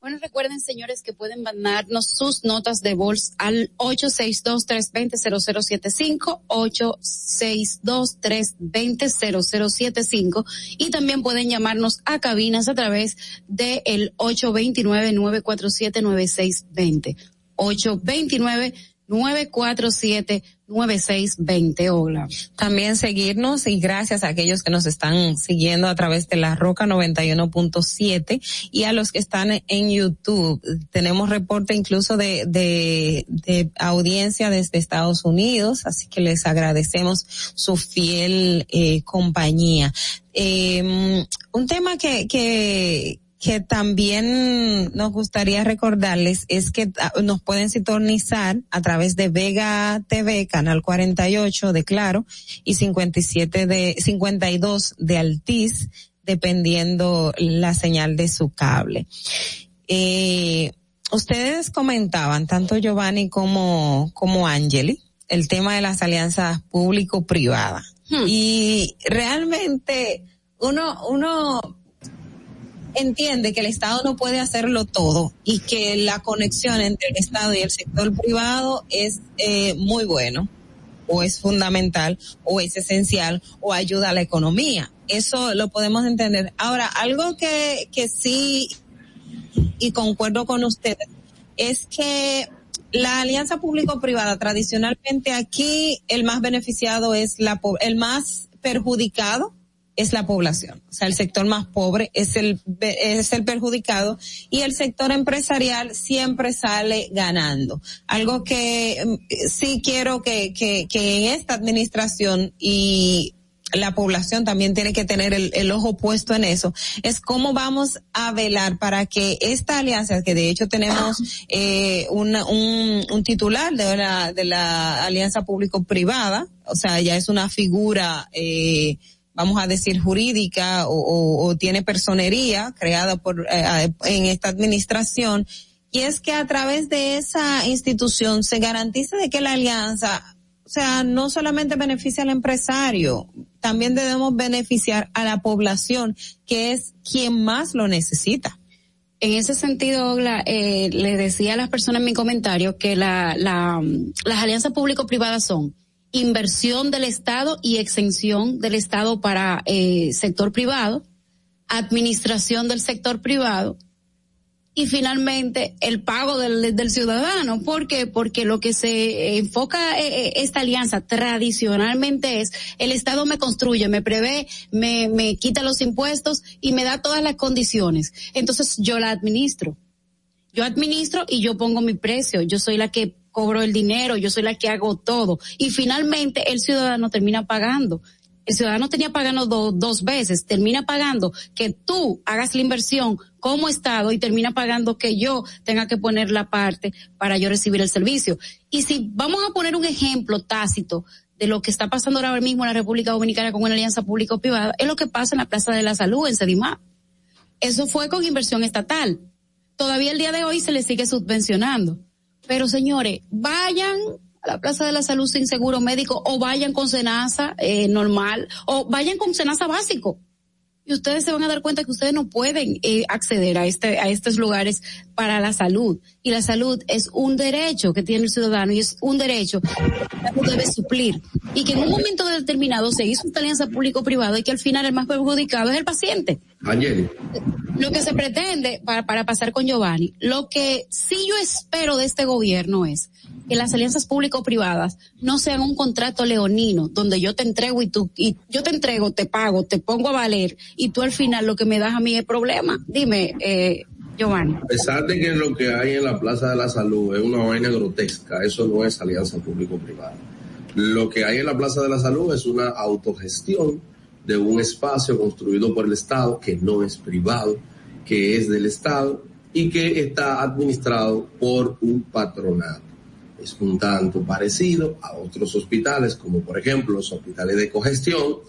Bueno, recuerden, señores, que pueden mandarnos sus notas de voz al 862-320-0075, 862-320-0075 y también pueden llamarnos a cabinas a través del de 829-947-9620. 829 947 9620. Hola. También seguirnos y gracias a aquellos que nos están siguiendo a través de la Roca 91.7 y a los que están en YouTube. Tenemos reporte incluso de, de, de audiencia desde Estados Unidos, así que les agradecemos su fiel eh, compañía. Eh, un tema que, que, que también nos gustaría recordarles es que ah, nos pueden sintonizar a través de Vega TV, canal 48 de Claro y 57 de, 52 de Altiz, dependiendo la señal de su cable. Eh, ustedes comentaban, tanto Giovanni como, como Angeli, el tema de las alianzas público-privadas. Hmm. Y realmente uno, uno entiende que el Estado no puede hacerlo todo y que la conexión entre el Estado y el sector privado es eh, muy bueno o es fundamental o es esencial o ayuda a la economía. Eso lo podemos entender. Ahora, algo que, que sí y concuerdo con ustedes es que la alianza público-privada tradicionalmente aquí el más beneficiado es la el más perjudicado es la población. O sea, el sector más pobre es el, es el perjudicado y el sector empresarial siempre sale ganando. Algo que mm, sí quiero que, que, que en esta administración y la población también tiene que tener el, el, ojo puesto en eso, es cómo vamos a velar para que esta alianza, que de hecho tenemos eh, una, un, un titular de la, de la alianza público-privada, o sea, ya es una figura eh, vamos a decir, jurídica o, o, o tiene personería creada por, eh, en esta administración, y es que a través de esa institución se garantiza de que la alianza o sea, no solamente beneficia al empresario, también debemos beneficiar a la población, que es quien más lo necesita. En ese sentido, eh, le decía a las personas en mi comentario que la, la, las alianzas público-privadas son inversión del Estado y exención del Estado para eh, sector privado, administración del sector privado y finalmente el pago del, ciudadano. ¿Por qué? Porque lo que se enfoca eh, eh, esta alianza tradicionalmente es el Estado me construye, me prevé, me, me quita los impuestos y me da todas las condiciones. Entonces yo la administro. Yo administro y yo pongo mi precio. Yo soy la que cobro el dinero, yo soy la que hago todo. Y finalmente el ciudadano termina pagando el ciudadano tenía pagando dos veces, termina pagando que tú hagas la inversión como Estado y termina pagando que yo tenga que poner la parte para yo recibir el servicio. Y si vamos a poner un ejemplo tácito de lo que está pasando ahora mismo en la República Dominicana con una alianza público-privada, es lo que pasa en la Plaza de la Salud, en Sedimá. Eso fue con inversión estatal. Todavía el día de hoy se le sigue subvencionando. Pero señores, vayan a la Plaza de la Salud sin seguro médico o vayan con cenaza eh, normal o vayan con cenaza básico. Y ustedes se van a dar cuenta que ustedes no pueden eh, acceder a este a estos lugares para la salud. Y la salud es un derecho que tiene el ciudadano y es un derecho que debe suplir. Y que en un momento determinado se hizo una alianza público-privada y que al final el más perjudicado es el paciente. Lo que se pretende, para, para pasar con Giovanni, lo que sí yo espero de este gobierno es que las alianzas público-privadas no sean un contrato leonino donde yo te entrego y tú, y yo te entrego, te pago, te pongo a valer y tú al final lo que me das a mí es problema. Dime, eh, Giovanni. A pesar de que lo que hay en la Plaza de la Salud es una vaina grotesca, eso no es alianza público-privada. Lo que hay en la Plaza de la Salud es una autogestión de un espacio construido por el Estado que no es privado, que es del Estado y que está administrado por un patronato. Es un tanto parecido a otros hospitales, como por ejemplo los hospitales de cogestión,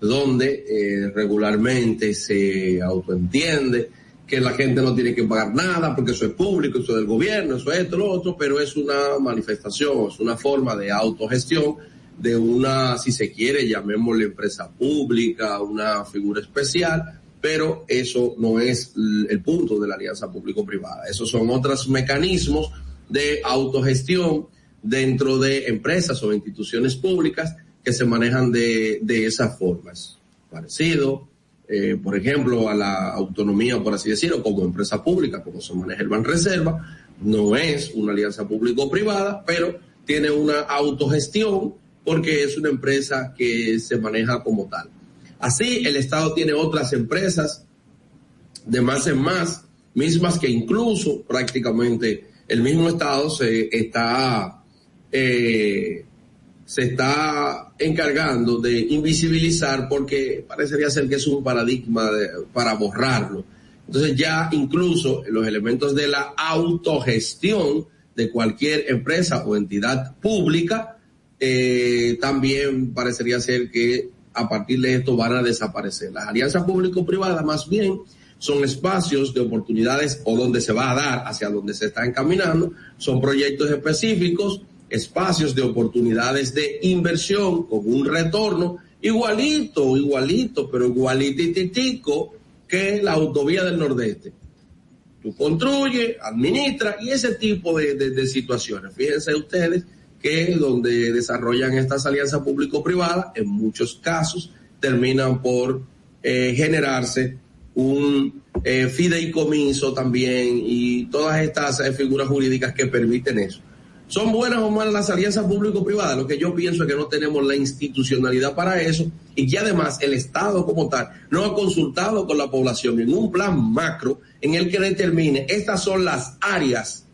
donde eh, regularmente se autoentiende que la gente no tiene que pagar nada porque eso es público, eso es del gobierno, eso es esto, lo otro, pero es una manifestación, es una forma de autogestión de una, si se quiere, llamémosle empresa pública, una figura especial, pero eso no es el punto de la alianza público-privada. Esos son otros mecanismos de autogestión dentro de empresas o instituciones públicas que se manejan de, de esas formas. Parecido, eh, por ejemplo, a la autonomía, por así decirlo, como empresa pública, como se maneja el Banreserva, no es una alianza público-privada, pero tiene una autogestión porque es una empresa que se maneja como tal. Así, el Estado tiene otras empresas de más en más, mismas que incluso prácticamente el mismo Estado se está, eh, se está encargando de invisibilizar porque parecería ser que es un paradigma para borrarlo. Entonces ya incluso los elementos de la autogestión de cualquier empresa o entidad pública eh, también parecería ser que a partir de esto van a desaparecer. Las alianzas público-privadas más bien son espacios de oportunidades o donde se va a dar hacia donde se está encaminando, son proyectos específicos, espacios de oportunidades de inversión con un retorno igualito, igualito, pero igualititico que la autovía del Nordeste. Tú construyes, administras y ese tipo de, situaciones. Fíjense ustedes donde desarrollan estas alianzas público-privadas, en muchos casos terminan por eh, generarse un eh, fideicomiso también y todas estas eh, figuras jurídicas que permiten eso. ¿Son buenas o malas las alianzas público-privadas? Lo que yo pienso es que no tenemos la institucionalidad para eso y que además el Estado como tal no ha consultado con la población en un plan macro en el que determine estas son las áreas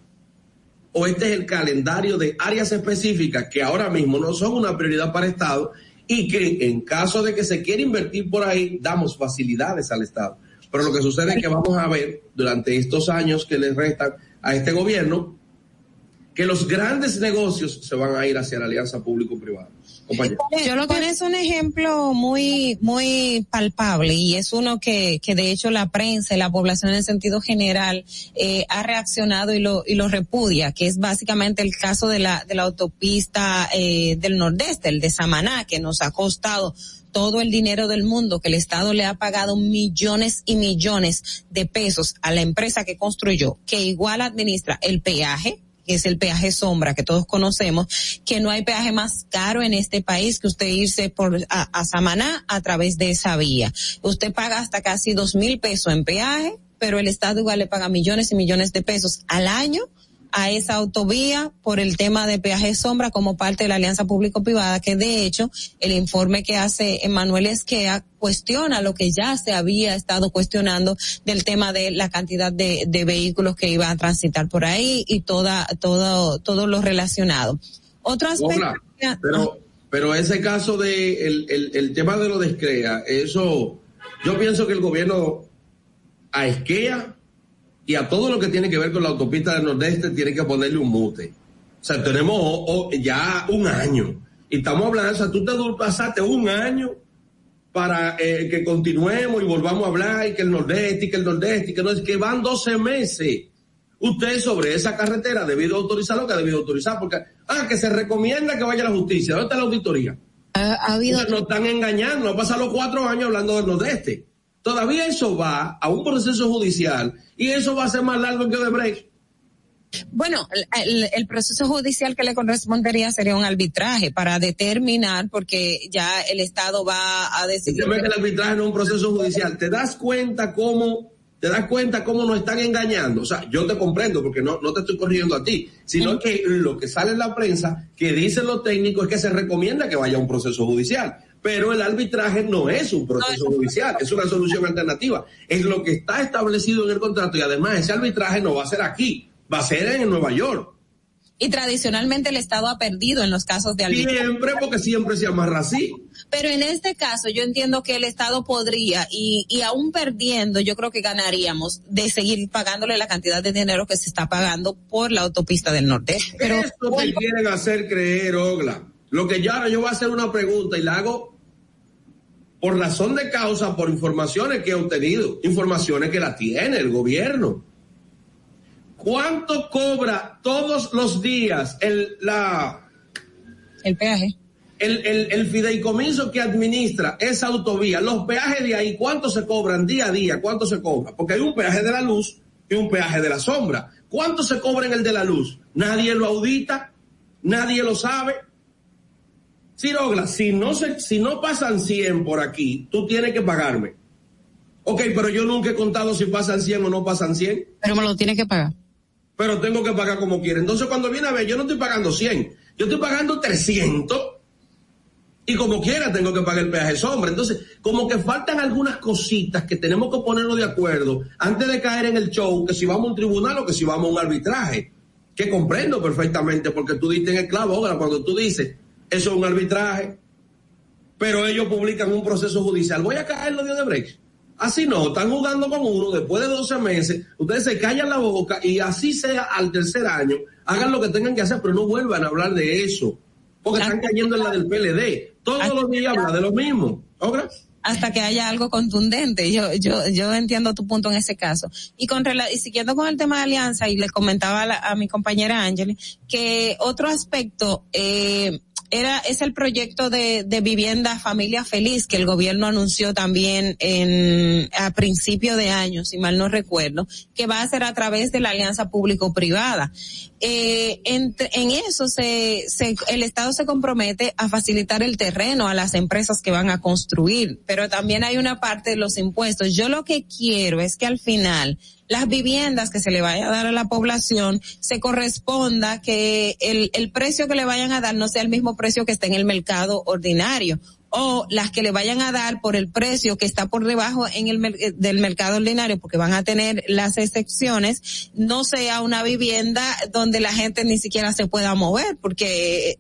o este es el calendario de áreas específicas que ahora mismo no son una prioridad para Estado y que en caso de que se quiera invertir por ahí damos facilidades al Estado. Pero lo que sucede es que vamos a ver durante estos años que les restan a este gobierno que los grandes negocios se van a ir hacia la alianza público-privada. Yo lo que es un ejemplo muy, muy palpable y es uno que, que de hecho la prensa y la población en el sentido general eh, ha reaccionado y lo, y lo repudia, que es básicamente el caso de la, de la autopista eh, del Nordeste, el de Samaná, que nos ha costado todo el dinero del mundo que el Estado le ha pagado millones y millones de pesos a la empresa que construyó, que igual administra el peaje, es el peaje sombra que todos conocemos, que no hay peaje más caro en este país que usted irse por a, a Samaná a través de esa vía. Usted paga hasta casi dos mil pesos en peaje, pero el Estado igual le paga millones y millones de pesos al año a esa autovía por el tema de peaje sombra como parte de la alianza público-privada, que de hecho el informe que hace Emanuel Esquea cuestiona lo que ya se había estado cuestionando del tema de la cantidad de, de vehículos que iban a transitar por ahí y toda, todo, todo lo relacionado. Otro aspecto. Hola, pero, pero ese caso de el, el, el tema de lo de Esquea, eso, yo pienso que el gobierno a Esquea y a todo lo que tiene que ver con la autopista del Nordeste tiene que ponerle un mute. O sea, tenemos ya un año. Y estamos hablando, o sea, tú te pasaste un año para eh, que continuemos y volvamos a hablar y que el Nordeste y que el Nordeste y que no es que van 12 meses. Usted sobre esa carretera debido autorizar lo que ha debido autorizar porque, ah, que se recomienda que vaya a la justicia. ¿Dónde está la auditoría? Ha, ha habido... Nos están engañando, han pasado los cuatro años hablando del Nordeste. Todavía eso va a un proceso judicial y eso va a ser más largo que Odebrecht. Bueno, el, el, proceso judicial que le correspondería sería un arbitraje para determinar, porque ya el Estado va a decidir. que el arbitraje no es un proceso judicial. ¿Te das cuenta cómo, te das cuenta cómo nos están engañando? O sea, yo te comprendo porque no, no te estoy corrigiendo a ti, sino que lo que sale en la prensa, que dicen los técnicos, es que se recomienda que vaya a un proceso judicial pero el arbitraje no es un proceso judicial, es una solución alternativa. Es lo que está establecido en el contrato y además ese arbitraje no va a ser aquí, va a ser en Nueva York. Y tradicionalmente el Estado ha perdido en los casos de arbitraje. Siempre, porque siempre se amarra así. Pero en este caso yo entiendo que el Estado podría, y, y aún perdiendo, yo creo que ganaríamos de seguir pagándole la cantidad de dinero que se está pagando por la autopista del norte. Pero, Esto te quieren hacer creer, Ogla. Lo que yo ahora yo voy a hacer una pregunta y la hago por razón de causa, por informaciones que he obtenido, informaciones que la tiene el gobierno. ¿Cuánto cobra todos los días el, la, el peaje? El, el, el fideicomiso que administra esa autovía, los peajes de ahí, ¿cuánto se cobran día a día? ¿Cuánto se cobra? Porque hay un peaje de la luz y un peaje de la sombra. ¿Cuánto se cobra en el de la luz? Nadie lo audita, nadie lo sabe. Sirogla, si no se, si no pasan 100 por aquí, tú tienes que pagarme. Ok, pero yo nunca he contado si pasan 100 o no pasan 100. Pero me lo tienes que pagar. Pero tengo que pagar como quiera. Entonces cuando viene a ver, yo no estoy pagando 100, yo estoy pagando 300 y como quiera tengo que pagar el peaje sombra. Entonces, como que faltan algunas cositas que tenemos que ponernos de acuerdo antes de caer en el show, que si vamos a un tribunal o que si vamos a un arbitraje. Que comprendo perfectamente, porque tú diste en el clavo, ahora cuando tú dices, eso es un arbitraje. Pero ellos publican un proceso judicial. Voy a caer lo de Odebrecht. Así no, están jugando con uno después de 12 meses. Ustedes se callan la boca y así sea al tercer año, hagan lo que tengan que hacer, pero no vuelvan a hablar de eso. Porque están cayendo en la del PLD. Todos los días habla de lo mismo. ¿Obra? hasta que haya algo contundente. Yo, yo, yo entiendo tu punto en ese caso. Y con y siguiendo con el tema de alianza, y le comentaba a, la, a mi compañera Ángel, que otro aspecto, eh, era, es el proyecto de, de vivienda familia feliz que el gobierno anunció también en, a principio de año, si mal no recuerdo, que va a ser a través de la alianza público-privada. Eh, en, en eso se, se, el Estado se compromete a facilitar el terreno a las empresas que van a construir, pero también hay una parte de los impuestos. Yo lo que quiero es que al final las viviendas que se le vaya a dar a la población se corresponda que el, el precio que le vayan a dar no sea el mismo precio que esté en el mercado ordinario o las que le vayan a dar por el precio que está por debajo en el eh, del mercado ordinario, porque van a tener las excepciones, no sea una vivienda donde la gente ni siquiera se pueda mover, porque eh,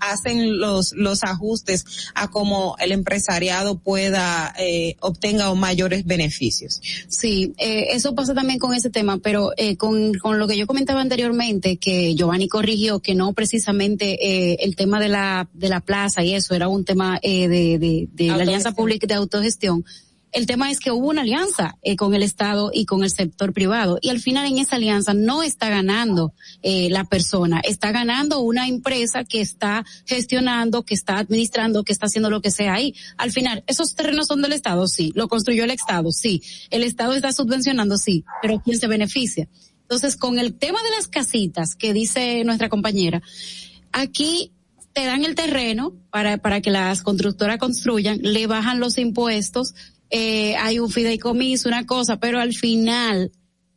hacen los los ajustes a cómo el empresariado pueda eh, obtenga mayores beneficios. Sí, eh, eso pasa también con ese tema, pero eh, con, con lo que yo comentaba anteriormente, que Giovanni corrigió que no precisamente eh, el tema de la de la plaza y eso era un tema eh, de, de, de la Alianza Pública de Autogestión el tema es que hubo una alianza eh, con el Estado y con el sector privado y al final en esa alianza no está ganando eh, la persona, está ganando una empresa que está gestionando, que está administrando, que está haciendo lo que sea ahí. Al final, esos terrenos son del Estado, sí. Lo construyó el Estado, sí. El Estado está subvencionando, sí. Pero ¿quién se beneficia? Entonces, con el tema de las casitas que dice nuestra compañera, aquí te dan el terreno para, para que las constructoras construyan, le bajan los impuestos, eh, hay un fideicomiso, una cosa, pero al final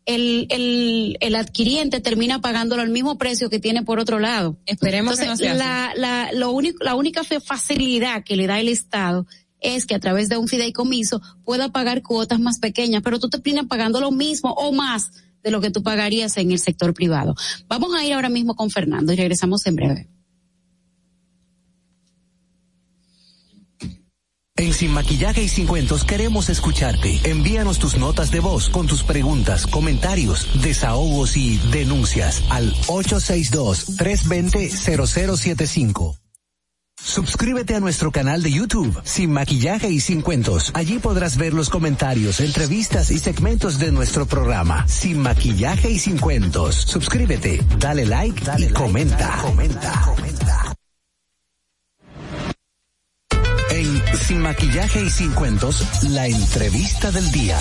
el, el, el adquiriente termina pagándolo al mismo precio que tiene por otro lado. Esperemos Entonces, que no sea la, la, lo único, la única facilidad que le da el Estado es que a través de un fideicomiso pueda pagar cuotas más pequeñas, pero tú te terminas pagando lo mismo o más de lo que tú pagarías en el sector privado. Vamos a ir ahora mismo con Fernando y regresamos en breve. En Sin Maquillaje y Sin Cuentos queremos escucharte. Envíanos tus notas de voz con tus preguntas, comentarios, desahogos y denuncias al 862-320-0075. Suscríbete a nuestro canal de YouTube, Sin Maquillaje y Sin Cuentos. Allí podrás ver los comentarios, entrevistas y segmentos de nuestro programa, Sin Maquillaje y Sin Cuentos. Suscríbete, dale like, dale y comenta. comenta. comenta. Sin Maquillaje y Sin Cuentos, la entrevista del día.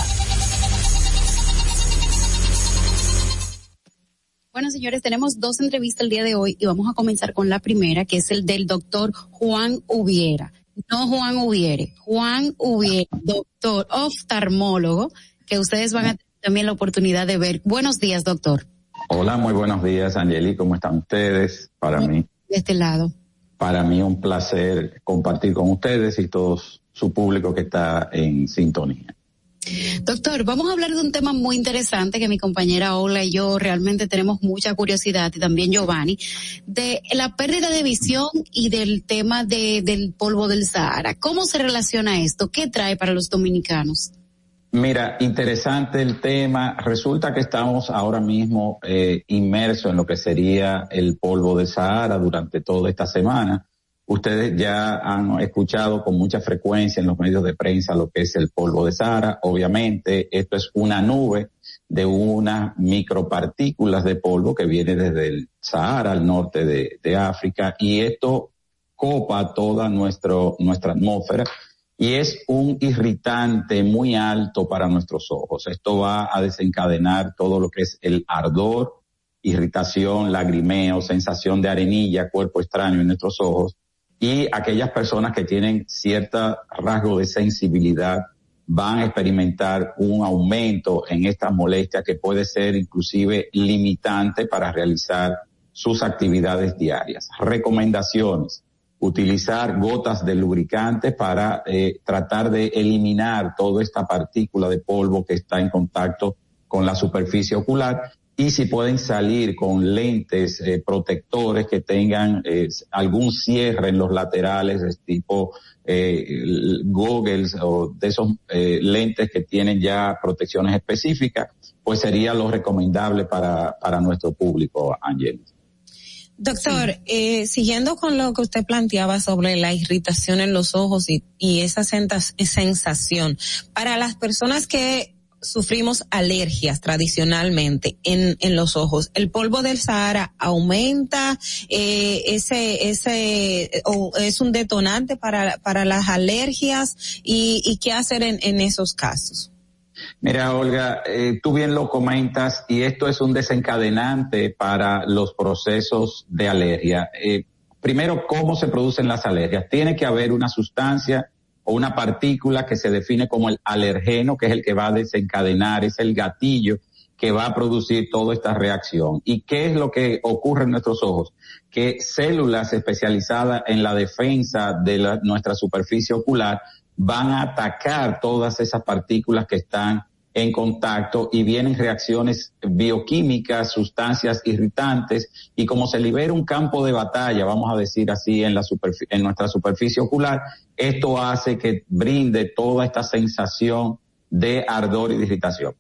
Bueno, señores, tenemos dos entrevistas el día de hoy y vamos a comenzar con la primera, que es el del doctor Juan Ubiera. No Juan Ubiere, Juan Ubiera, doctor oftalmólogo, que ustedes van a tener también la oportunidad de ver. Buenos días, doctor. Hola, muy buenos días, Angeli. ¿Cómo están ustedes? Para mí. De este lado para mí un placer compartir con ustedes y todo su público que está en sintonía. Doctor, vamos a hablar de un tema muy interesante que mi compañera Ola y yo realmente tenemos mucha curiosidad y también Giovanni, de la pérdida de visión y del tema de, del polvo del Sahara. ¿Cómo se relaciona esto? ¿Qué trae para los dominicanos? Mira, interesante el tema. Resulta que estamos ahora mismo eh, inmersos en lo que sería el polvo de Sahara durante toda esta semana. Ustedes ya han escuchado con mucha frecuencia en los medios de prensa lo que es el polvo de Sahara. Obviamente, esto es una nube de unas micropartículas de polvo que viene desde el Sahara al norte de, África y esto copa toda nuestro, nuestra atmósfera y es un irritante muy alto para nuestros ojos. Esto va a desencadenar todo lo que es el ardor, irritación, lagrimeo, sensación de arenilla, cuerpo extraño en nuestros ojos y aquellas personas que tienen cierto rasgo de sensibilidad van a experimentar un aumento en estas molestias que puede ser inclusive limitante para realizar sus actividades diarias. Recomendaciones utilizar gotas de lubricante para eh, tratar de eliminar toda esta partícula de polvo que está en contacto con la superficie ocular y si pueden salir con lentes eh, protectores que tengan eh, algún cierre en los laterales, tipo eh, goggles o de esos eh, lentes que tienen ya protecciones específicas, pues sería lo recomendable para, para nuestro público, Ángel. Doctor, sí. eh, siguiendo con lo que usted planteaba sobre la irritación en los ojos y, y esa sensación, para las personas que sufrimos alergias tradicionalmente en, en los ojos, el polvo del Sahara aumenta eh, ese ese o es un detonante para para las alergias y, y qué hacer en, en esos casos. Mira, Olga, eh, tú bien lo comentas y esto es un desencadenante para los procesos de alergia. Eh, primero, ¿cómo se producen las alergias? Tiene que haber una sustancia o una partícula que se define como el alergeno, que es el que va a desencadenar, es el gatillo que va a producir toda esta reacción. ¿Y qué es lo que ocurre en nuestros ojos? Que células especializadas en la defensa de nuestra superficie ocular van a atacar todas esas partículas que están en contacto y vienen reacciones bioquímicas, sustancias irritantes y como se libera un campo de batalla, vamos a decir así, en, la en nuestra superficie ocular, esto hace que brinde toda esta sensación de ardor y de irritación.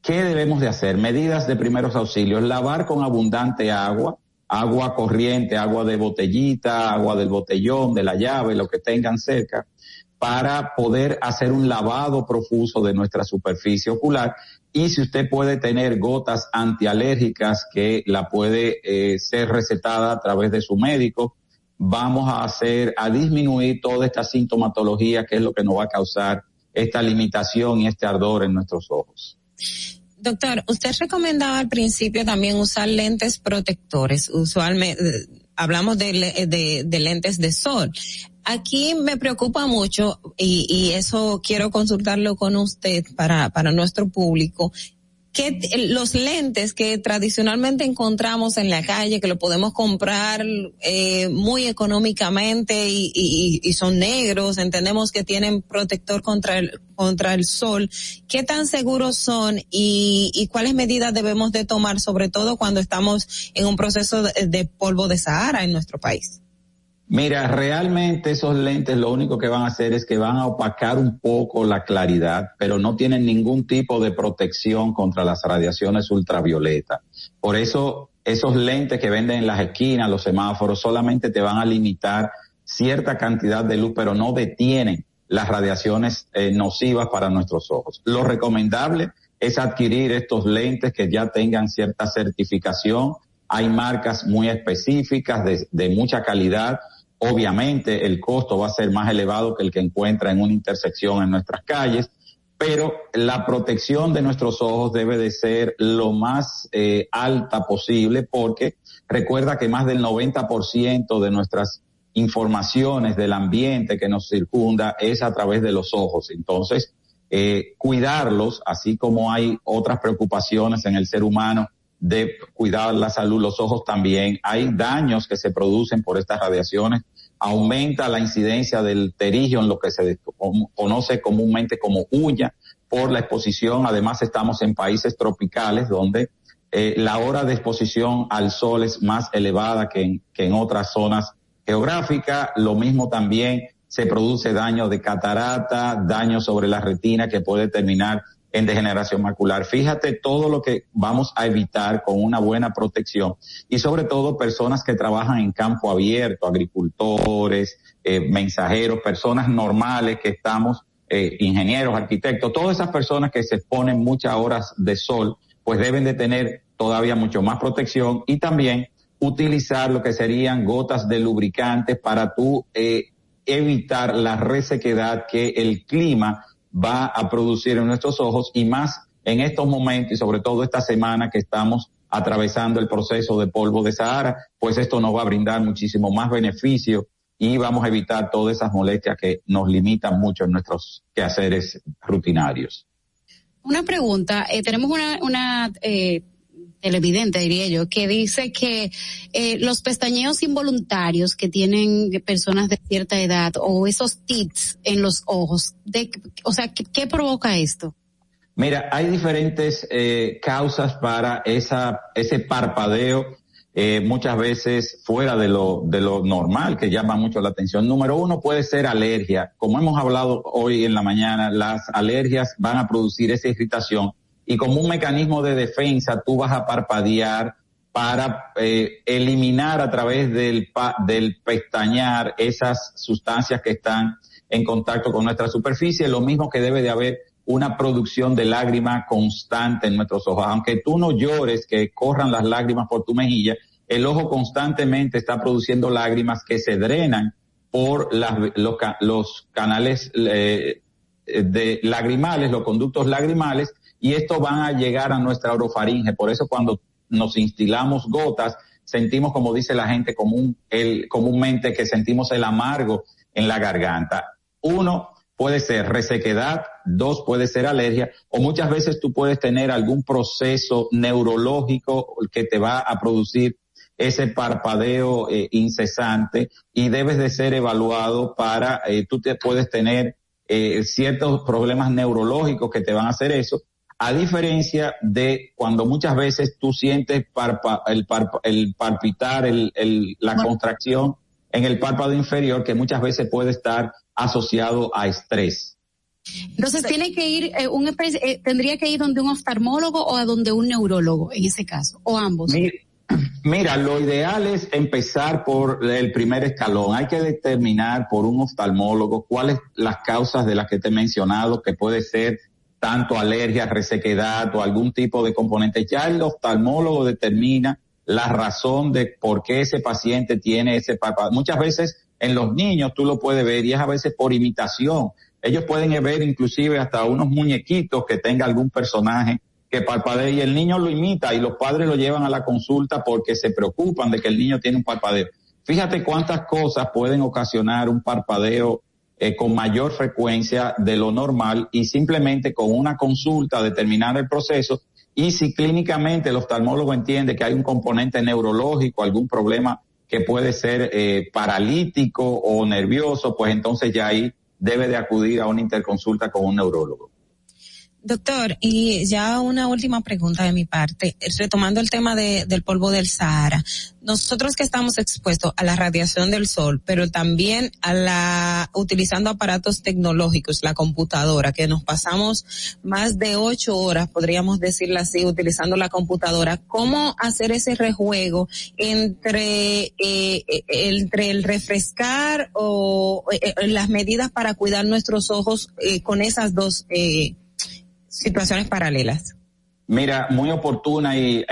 ¿Qué debemos de hacer? Medidas de primeros auxilios, lavar con abundante agua, agua corriente, agua de botellita, agua del botellón, de la llave, lo que tengan cerca, para poder hacer un lavado profuso de nuestra superficie ocular. Y si usted puede tener gotas antialérgicas que la puede eh, ser recetada a través de su médico, vamos a hacer, a disminuir toda esta sintomatología que es lo que nos va a causar esta limitación y este ardor en nuestros ojos. Doctor, usted recomendaba al principio también usar lentes protectores. Usualmente eh, hablamos de, de, lentes de sol. Aquí me preocupa mucho y, y, eso quiero consultarlo con usted para, para nuestro público que los lentes que tradicionalmente encontramos en la calle, que lo podemos comprar eh, muy económicamente y, son negros, entendemos que tienen protector contra el, contra el sol, ¿qué tan seguros son y, cuáles medidas debemos de tomar, sobre todo cuando estamos en un proceso de polvo de Sahara en nuestro país? Mira, realmente esos lentes lo único que van a hacer es que van a opacar un poco la claridad, pero no tienen ningún tipo de protección contra las radiaciones ultravioletas. Por eso esos lentes que venden en las esquinas, los semáforos, solamente te van a limitar cierta cantidad de luz, pero no detienen las radiaciones eh, nocivas para nuestros ojos. Lo recomendable es adquirir estos lentes que ya tengan cierta certificación. Hay marcas muy específicas de, de mucha calidad Obviamente el costo va a ser más elevado que el que encuentra en una intersección en nuestras calles, pero la protección de nuestros ojos debe de ser lo más eh, alta posible porque recuerda que más del 90% de nuestras informaciones del ambiente que nos circunda es a través de los ojos. Entonces, eh, cuidarlos, así como hay otras preocupaciones en el ser humano de cuidar la salud, los ojos también. Hay daños que se producen por estas radiaciones. Aumenta la incidencia del terigio en lo que se conoce comúnmente como uña por la exposición. Además estamos en países tropicales donde eh, la hora de exposición al sol es más elevada que en, que en otras zonas geográficas. Lo mismo también se produce daño de catarata, daño sobre la retina que puede terminar en degeneración macular. Fíjate todo lo que vamos a evitar con una buena protección y sobre todo personas que trabajan en campo abierto, agricultores, eh, mensajeros, personas normales que estamos, eh, ingenieros, arquitectos, todas esas personas que se exponen muchas horas de sol, pues deben de tener todavía mucho más protección y también utilizar lo que serían gotas de lubricante para tú eh, evitar la resequedad que el clima va a producir en nuestros ojos y más en estos momentos y sobre todo esta semana que estamos atravesando el proceso de polvo de Sahara, pues esto nos va a brindar muchísimo más beneficio y vamos a evitar todas esas molestias que nos limitan mucho en nuestros quehaceres rutinarios. Una pregunta, eh, tenemos una, una eh, televidente, diría yo, que dice que eh, los pestañeos involuntarios que tienen personas de cierta edad o esos tics en los ojos, de, o sea, ¿qué, provoca esto? Mira, hay diferentes eh, causas para esa, ese parpadeo, eh, muchas veces fuera de lo, de lo normal, que llama mucho la atención. Número uno puede ser alergia. Como hemos hablado hoy en la mañana, las alergias van a producir esa irritación y como un mecanismo de defensa tú vas a parpadear para eh, eliminar a través del, del pestañear esas sustancias que están en contacto con nuestra superficie, lo mismo que debe de haber una producción de lágrima constante en nuestros ojos. Aunque tú no llores, que corran las lágrimas por tu mejilla, el ojo constantemente está produciendo lágrimas que se drenan por las, los, los canales eh, de lagrimales, los conductos lagrimales, y esto van a llegar a nuestra orofaringe. Por eso cuando nos instilamos gotas, sentimos, como dice la gente común, el, comúnmente, que sentimos el amargo en la garganta. Uno, puede ser resequedad, dos puede ser alergia, o muchas veces tú puedes tener algún proceso neurológico que te va a producir ese parpadeo eh, incesante y debes de ser evaluado para, eh, tú te puedes tener eh, ciertos problemas neurológicos que te van a hacer eso, a diferencia de cuando muchas veces tú sientes el, el palpitar, el, la contracción en el párpado inferior que muchas veces puede estar asociado a estrés. Entonces tiene que ir, eh, un, eh, tendría que ir donde un oftalmólogo o a donde un neurólogo en ese caso, o ambos. Mira, lo ideal es empezar por el primer escalón. Hay que determinar por un oftalmólogo cuáles las causas de las que te he mencionado, que puede ser tanto alergia, resequedad o algún tipo de componente. Ya el oftalmólogo determina la razón de por qué ese paciente tiene ese párpado. Muchas veces en los niños tú lo puedes ver y es a veces por imitación. Ellos pueden ver inclusive hasta unos muñequitos que tenga algún personaje que parpadee y el niño lo imita y los padres lo llevan a la consulta porque se preocupan de que el niño tiene un parpadeo. Fíjate cuántas cosas pueden ocasionar un parpadeo eh, con mayor frecuencia de lo normal y simplemente con una consulta determinar el proceso y si clínicamente el oftalmólogo entiende que hay un componente neurológico, algún problema que puede ser eh, paralítico o nervioso, pues entonces ya ahí debe de acudir a una interconsulta con un neurólogo. Doctor, y ya una última pregunta de mi parte, retomando el tema de, del polvo del Sahara. Nosotros que estamos expuestos a la radiación del sol, pero también a la, utilizando aparatos tecnológicos, la computadora, que nos pasamos más de ocho horas, podríamos decirlo así, utilizando la computadora, ¿cómo hacer ese rejuego entre, eh, entre el refrescar o eh, las medidas para cuidar nuestros ojos eh, con esas dos, eh, situaciones paralelas. Mira, muy oportuna y,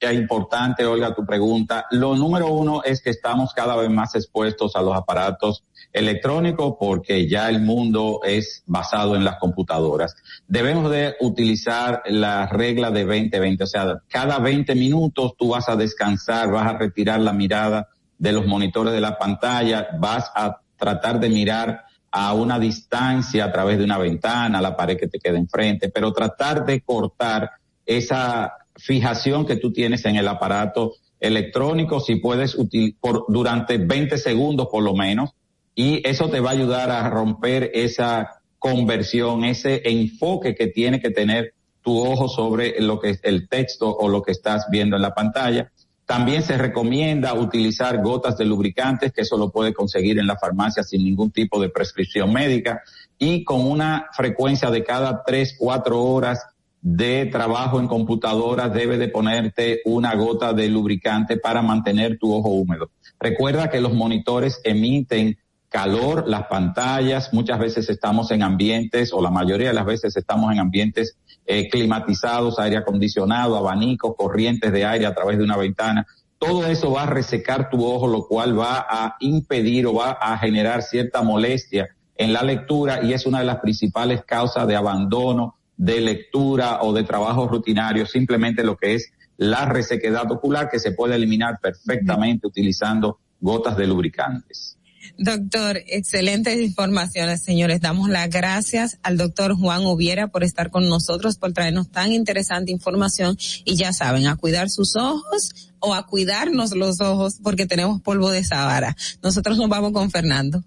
importante, Olga, tu pregunta. Lo número uno es que estamos cada vez más expuestos a los aparatos electrónicos porque ya el mundo es basado en las computadoras. Debemos de utilizar la regla de 20-20, o sea, cada 20 minutos tú vas a descansar, vas a retirar la mirada de los monitores de la pantalla, vas a tratar de mirar a una distancia a través de una ventana, la pared que te queda enfrente, pero tratar de cortar esa fijación que tú tienes en el aparato electrónico, si puedes por, durante 20 segundos por lo menos, y eso te va a ayudar a romper esa conversión, ese enfoque que tiene que tener tu ojo sobre lo que es el texto o lo que estás viendo en la pantalla. También se recomienda utilizar gotas de lubricantes, que eso lo puede conseguir en la farmacia sin ningún tipo de prescripción médica y con una frecuencia de cada tres, cuatro horas de trabajo en computadora debe de ponerte una gota de lubricante para mantener tu ojo húmedo. Recuerda que los monitores emiten calor, las pantallas, muchas veces estamos en ambientes, o la mayoría de las veces estamos en ambientes eh, climatizados, aire acondicionado, abanicos, corrientes de aire a través de una ventana. Todo eso va a resecar tu ojo, lo cual va a impedir o va a generar cierta molestia en la lectura y es una de las principales causas de abandono de lectura o de trabajo rutinario, simplemente lo que es la resequedad ocular que se puede eliminar perfectamente utilizando gotas de lubricantes. Doctor, excelentes informaciones, señores. Damos las gracias al doctor Juan Ubiera por estar con nosotros, por traernos tan interesante información. Y ya saben, a cuidar sus ojos o a cuidarnos los ojos porque tenemos polvo de Sahara. Nosotros nos vamos con Fernando.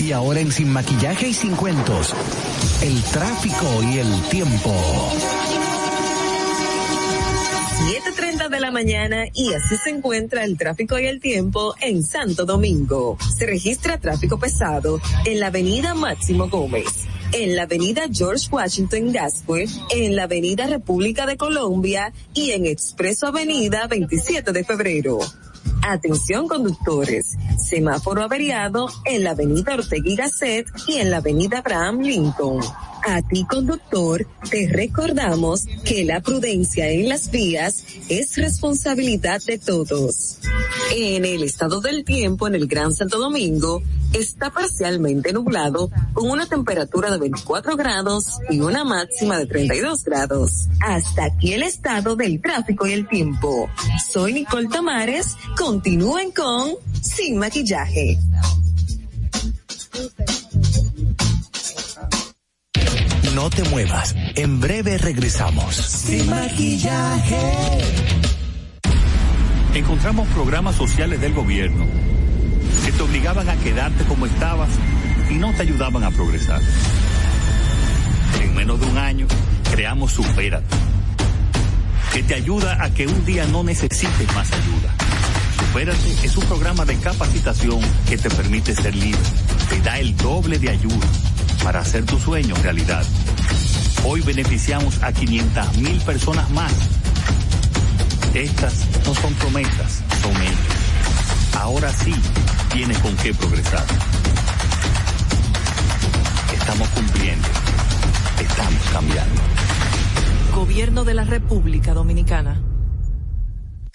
Y ahora en Sin Maquillaje y Sin Cuentos, el tráfico y el tiempo. 7.30 de la mañana y así se encuentra el tráfico y el tiempo en Santo Domingo. Se registra tráfico pesado en la avenida Máximo Gómez, en la avenida George Washington Gasque, en la avenida República de Colombia y en Expreso Avenida 27 de Febrero. Atención conductores, semáforo averiado en la avenida Ortega y Gasset y en la avenida Abraham Lincoln. A ti conductor, te recordamos que la prudencia en las vías es responsabilidad de todos. En el estado del tiempo en el Gran Santo Domingo, está parcialmente nublado con una temperatura de 24 grados y una máxima de 32 grados. Hasta aquí el estado del tráfico y el tiempo. Soy Nicole Tamares, continúen con Sin Maquillaje. No te muevas. En breve regresamos. Sin maquillaje. Encontramos programas sociales del gobierno que te obligaban a quedarte como estabas y no te ayudaban a progresar. En menos de un año, creamos Supérate, que te ayuda a que un día no necesites más ayuda. Supérate es un programa de capacitación que te permite ser libre, te da el doble de ayuda para hacer tu sueño realidad. Hoy beneficiamos a 500 mil personas más. Estas no son promesas, son hechos. Ahora sí tienes con qué progresar. Estamos cumpliendo. Estamos cambiando. Gobierno de la República Dominicana.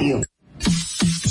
You.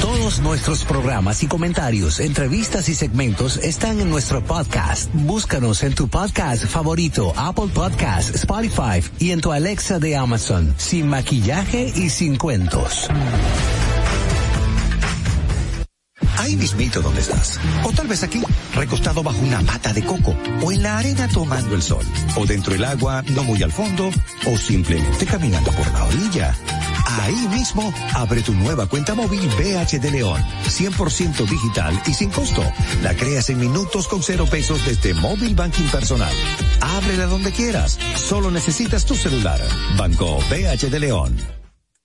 Todos nuestros programas y comentarios, entrevistas y segmentos están en nuestro podcast. Búscanos en tu podcast favorito, Apple Podcast, Spotify y en tu Alexa de Amazon, sin maquillaje y sin cuentos. Ahí mismito donde estás. O tal vez aquí, recostado bajo una mata de coco. O en la arena tomando el sol. O dentro del agua, no muy al fondo. O simplemente caminando por la orilla. Ahí mismo, abre tu nueva cuenta móvil BH de León, 100% digital y sin costo. La creas en minutos con cero pesos desde Móvil Banking Personal. Ábrela donde quieras. Solo necesitas tu celular. Banco BH de León.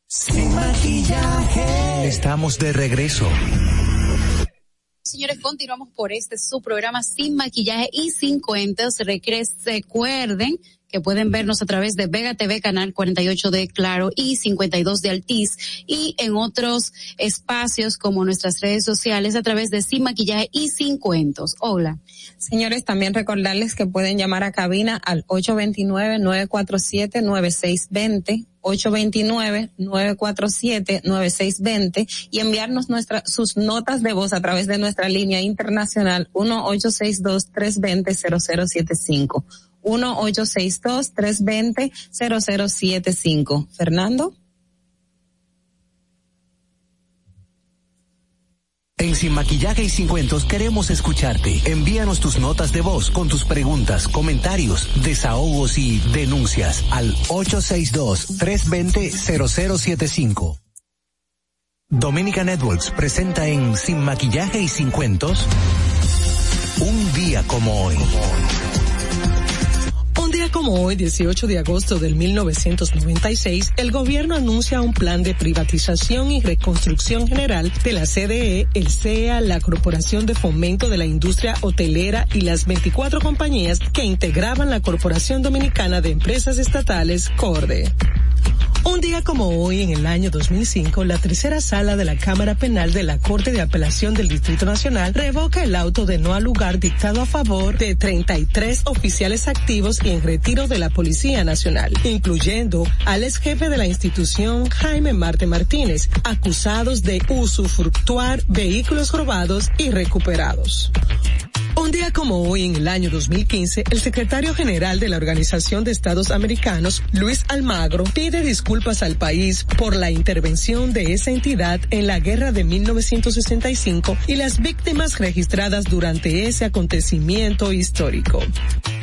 Sin maquillaje. Estamos de regreso. Señores, continuamos por este su programa sin maquillaje y sin cuentas. Recuerden que pueden vernos a través de Vega TV, canal 48 de Claro y 52 de Altiz y en otros espacios como nuestras redes sociales a través de Sin Maquillaje y Sin Cuentos. Hola. Señores, también recordarles que pueden llamar a cabina al 829-947-9620. 829-947-9620 y enviarnos nuestra, sus notas de voz a través de nuestra línea internacional 1-862-320-0075. 1-862-320-0075. Fernando. En Sin Maquillaje y Sin Cuentos queremos escucharte. Envíanos tus notas de voz con tus preguntas, comentarios, desahogos y denuncias al 862-320-0075. Dominica Networks presenta en Sin Maquillaje y Sin Cuentos un día como hoy. Día como hoy, 18 de agosto del 1996, el gobierno anuncia un plan de privatización y reconstrucción general de la CDE, el CEA, la Corporación de Fomento de la Industria Hotelera y las 24 compañías que integraban la Corporación Dominicana de Empresas Estatales, CORDE. Un día como hoy, en el año 2005, la tercera sala de la Cámara Penal de la Corte de Apelación del Distrito Nacional revoca el auto de no al lugar dictado a favor de 33 oficiales activos y en retiro de la Policía Nacional, incluyendo al ex jefe de la institución Jaime Marte Martínez, acusados de usufructuar vehículos robados y recuperados. Un día como hoy, en el año 2015, el secretario general de la Organización de Estados Americanos, Luis Almagro, pide disculpas al país por la intervención de esa entidad en la guerra de 1965 y las víctimas registradas durante ese acontecimiento histórico.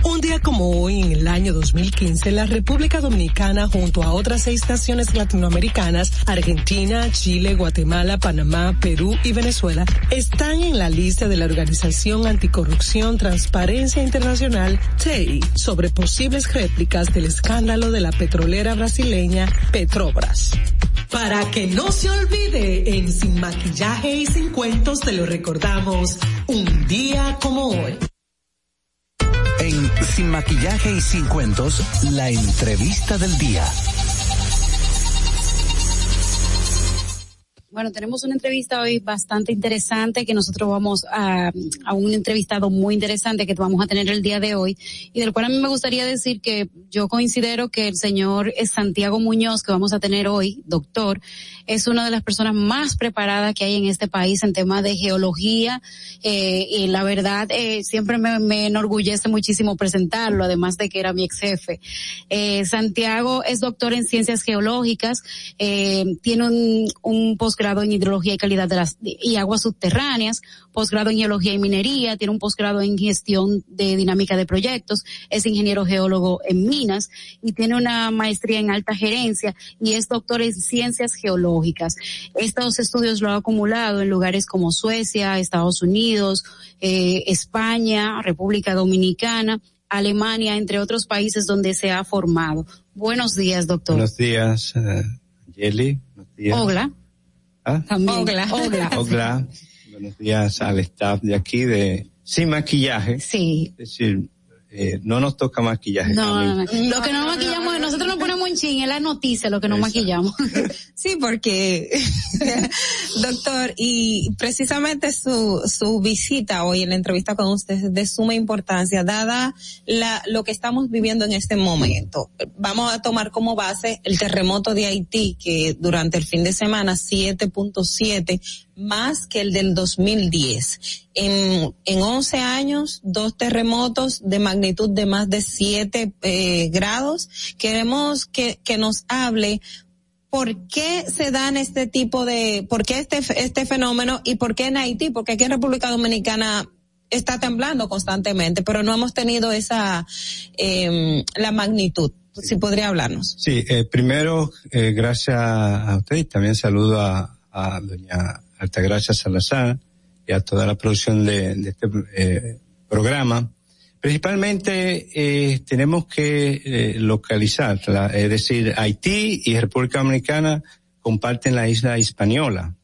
Un día como hoy, en el año 2015, la República Dominicana, junto a otras seis naciones latinoamericanas, Argentina, Chile, Guatemala, Panamá, Perú y Venezuela, están en la lista de la Organización Anticorrupción Transparencia Internacional, TEI, sobre posibles réplicas del escándalo de la petrolera brasileña Petrobras. Para que no se olvide, en Sin Maquillaje y Sin Cuentos te lo recordamos, un día como hoy. En Sin Maquillaje y Sin Cuentos, la entrevista del día. Bueno, tenemos una entrevista hoy bastante interesante que nosotros vamos a, a un entrevistado muy interesante que vamos a tener el día de hoy y del cual a mí me gustaría decir que yo considero que el señor Santiago Muñoz que vamos a tener hoy, doctor, es una de las personas más preparadas que hay en este país en temas de geología eh, y la verdad eh, siempre me, enorgullece muchísimo presentarlo, además de que era mi ex jefe. Eh, Santiago es doctor en ciencias geológicas, eh, tiene un, un posgrado en hidrología y calidad de las y aguas subterráneas, posgrado en geología y minería, tiene un posgrado en gestión de dinámica de proyectos, es ingeniero geólogo en minas y tiene una maestría en alta gerencia y es doctor en ciencias geológicas. Estos estudios lo ha acumulado en lugares como Suecia, Estados Unidos, eh, España, República Dominicana, Alemania, entre otros países donde se ha formado. Buenos días, doctor. Buenos días, uh, Yeli. Buenos días. Hola. ¿Ah? También. Hola. Hola. Hola. Buenos días al staff de aquí de Sin Maquillaje. Sí. Es decir, eh, no nos toca maquillaje. No, no, no. Lo que no maquillamos, nosotros nos ponemos en chin, es la noticia lo que no Exacto. maquillamos. Sí, porque, doctor, y precisamente su, su visita hoy en la entrevista con usted es de suma importancia, dada la, lo que estamos viviendo en este momento. Vamos a tomar como base el terremoto de Haití, que durante el fin de semana 7.7 más que el del 2010. En, en 11 años, dos terremotos de magnitud de más de 7 eh, grados. Queremos que, que nos hable ¿por qué se dan este tipo de, por qué este, este fenómeno y por qué en Haití? Porque aquí en República Dominicana está temblando constantemente, pero no hemos tenido esa, eh, la magnitud. Si podría hablarnos. Sí, eh, primero, eh, gracias a usted y también saludo a, a doña Altagracia Salazar y a toda la producción de, este eh, programa. Principalmente eh, tenemos que eh, localizar, la, es decir, Haití y República Dominicana comparten la isla española.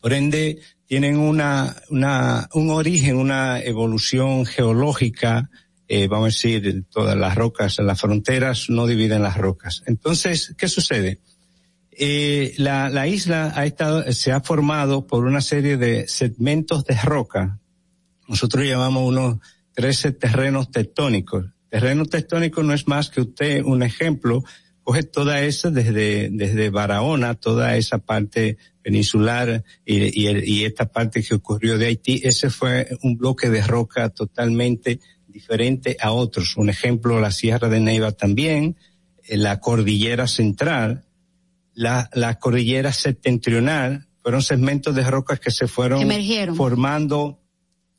Por ende, tienen una, una, un origen, una evolución geológica, eh, vamos a decir, todas las rocas, las fronteras no dividen las rocas. Entonces, ¿qué sucede? Eh, la, la isla ha estado, se ha formado por una serie de segmentos de roca. Nosotros llamamos unos 13 terrenos tectónicos. Terreno tectónico no es más que usted, un ejemplo, coge toda esa desde, desde Barahona, toda esa parte peninsular y, y, y esta parte que ocurrió de Haití, ese fue un bloque de roca totalmente diferente a otros. Un ejemplo, la Sierra de Neiva también, eh, la cordillera central, la, la cordillera septentrional, fueron segmentos de rocas que se fueron Emergieron. formando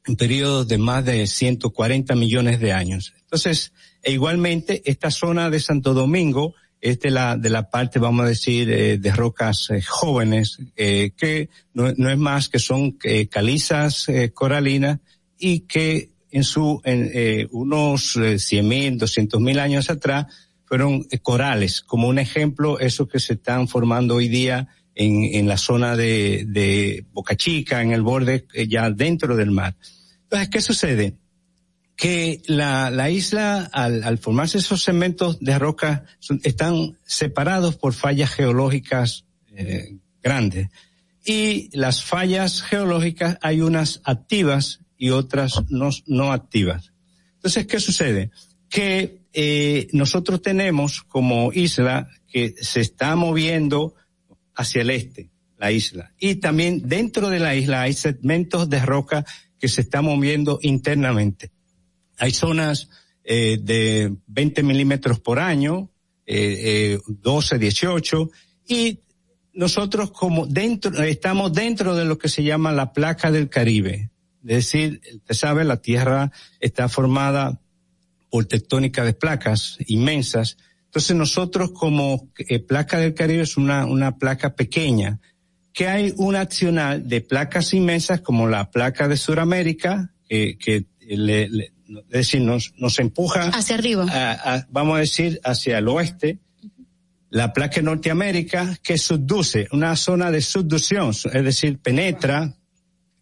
en periodos de más de 140 millones de años. Entonces, e igualmente, esta zona de Santo Domingo es de la, de la parte, vamos a decir, eh, de rocas eh, jóvenes, eh, que no, no, es más que son eh, calizas coralinas y que en su, en unos cien mil, doscientos mil años atrás fueron corales, como un ejemplo, esos que se están formando hoy día en, en la zona de, de Boca Chica, en el borde, ya dentro del mar. Entonces, ¿qué sucede? Que la, la isla, al, al, formarse esos segmentos de roca, están separados por fallas geológicas eh, grandes. Y las fallas geológicas hay unas activas y otras no, no activas. Entonces, ¿qué sucede? Que eh, nosotros tenemos como isla que se está moviendo hacia el este, la isla. Y también dentro de la isla hay segmentos de roca que se están moviendo internamente. Hay zonas eh, de 20 milímetros por año, eh, eh, 12, 18, y nosotros como dentro, estamos dentro de lo que se llama la placa del Caribe. Es decir, usted sabe, la Tierra está formada por tectónica de placas inmensas. Entonces nosotros como eh, placa del Caribe es una, una placa pequeña, que hay un accional de placas inmensas como la placa de Sudamérica, que le, le, es decir, nos, nos empuja hacia arriba, a, a, vamos a decir, hacia el oeste, la placa de Norteamérica que subduce, una zona de subducción, es decir, penetra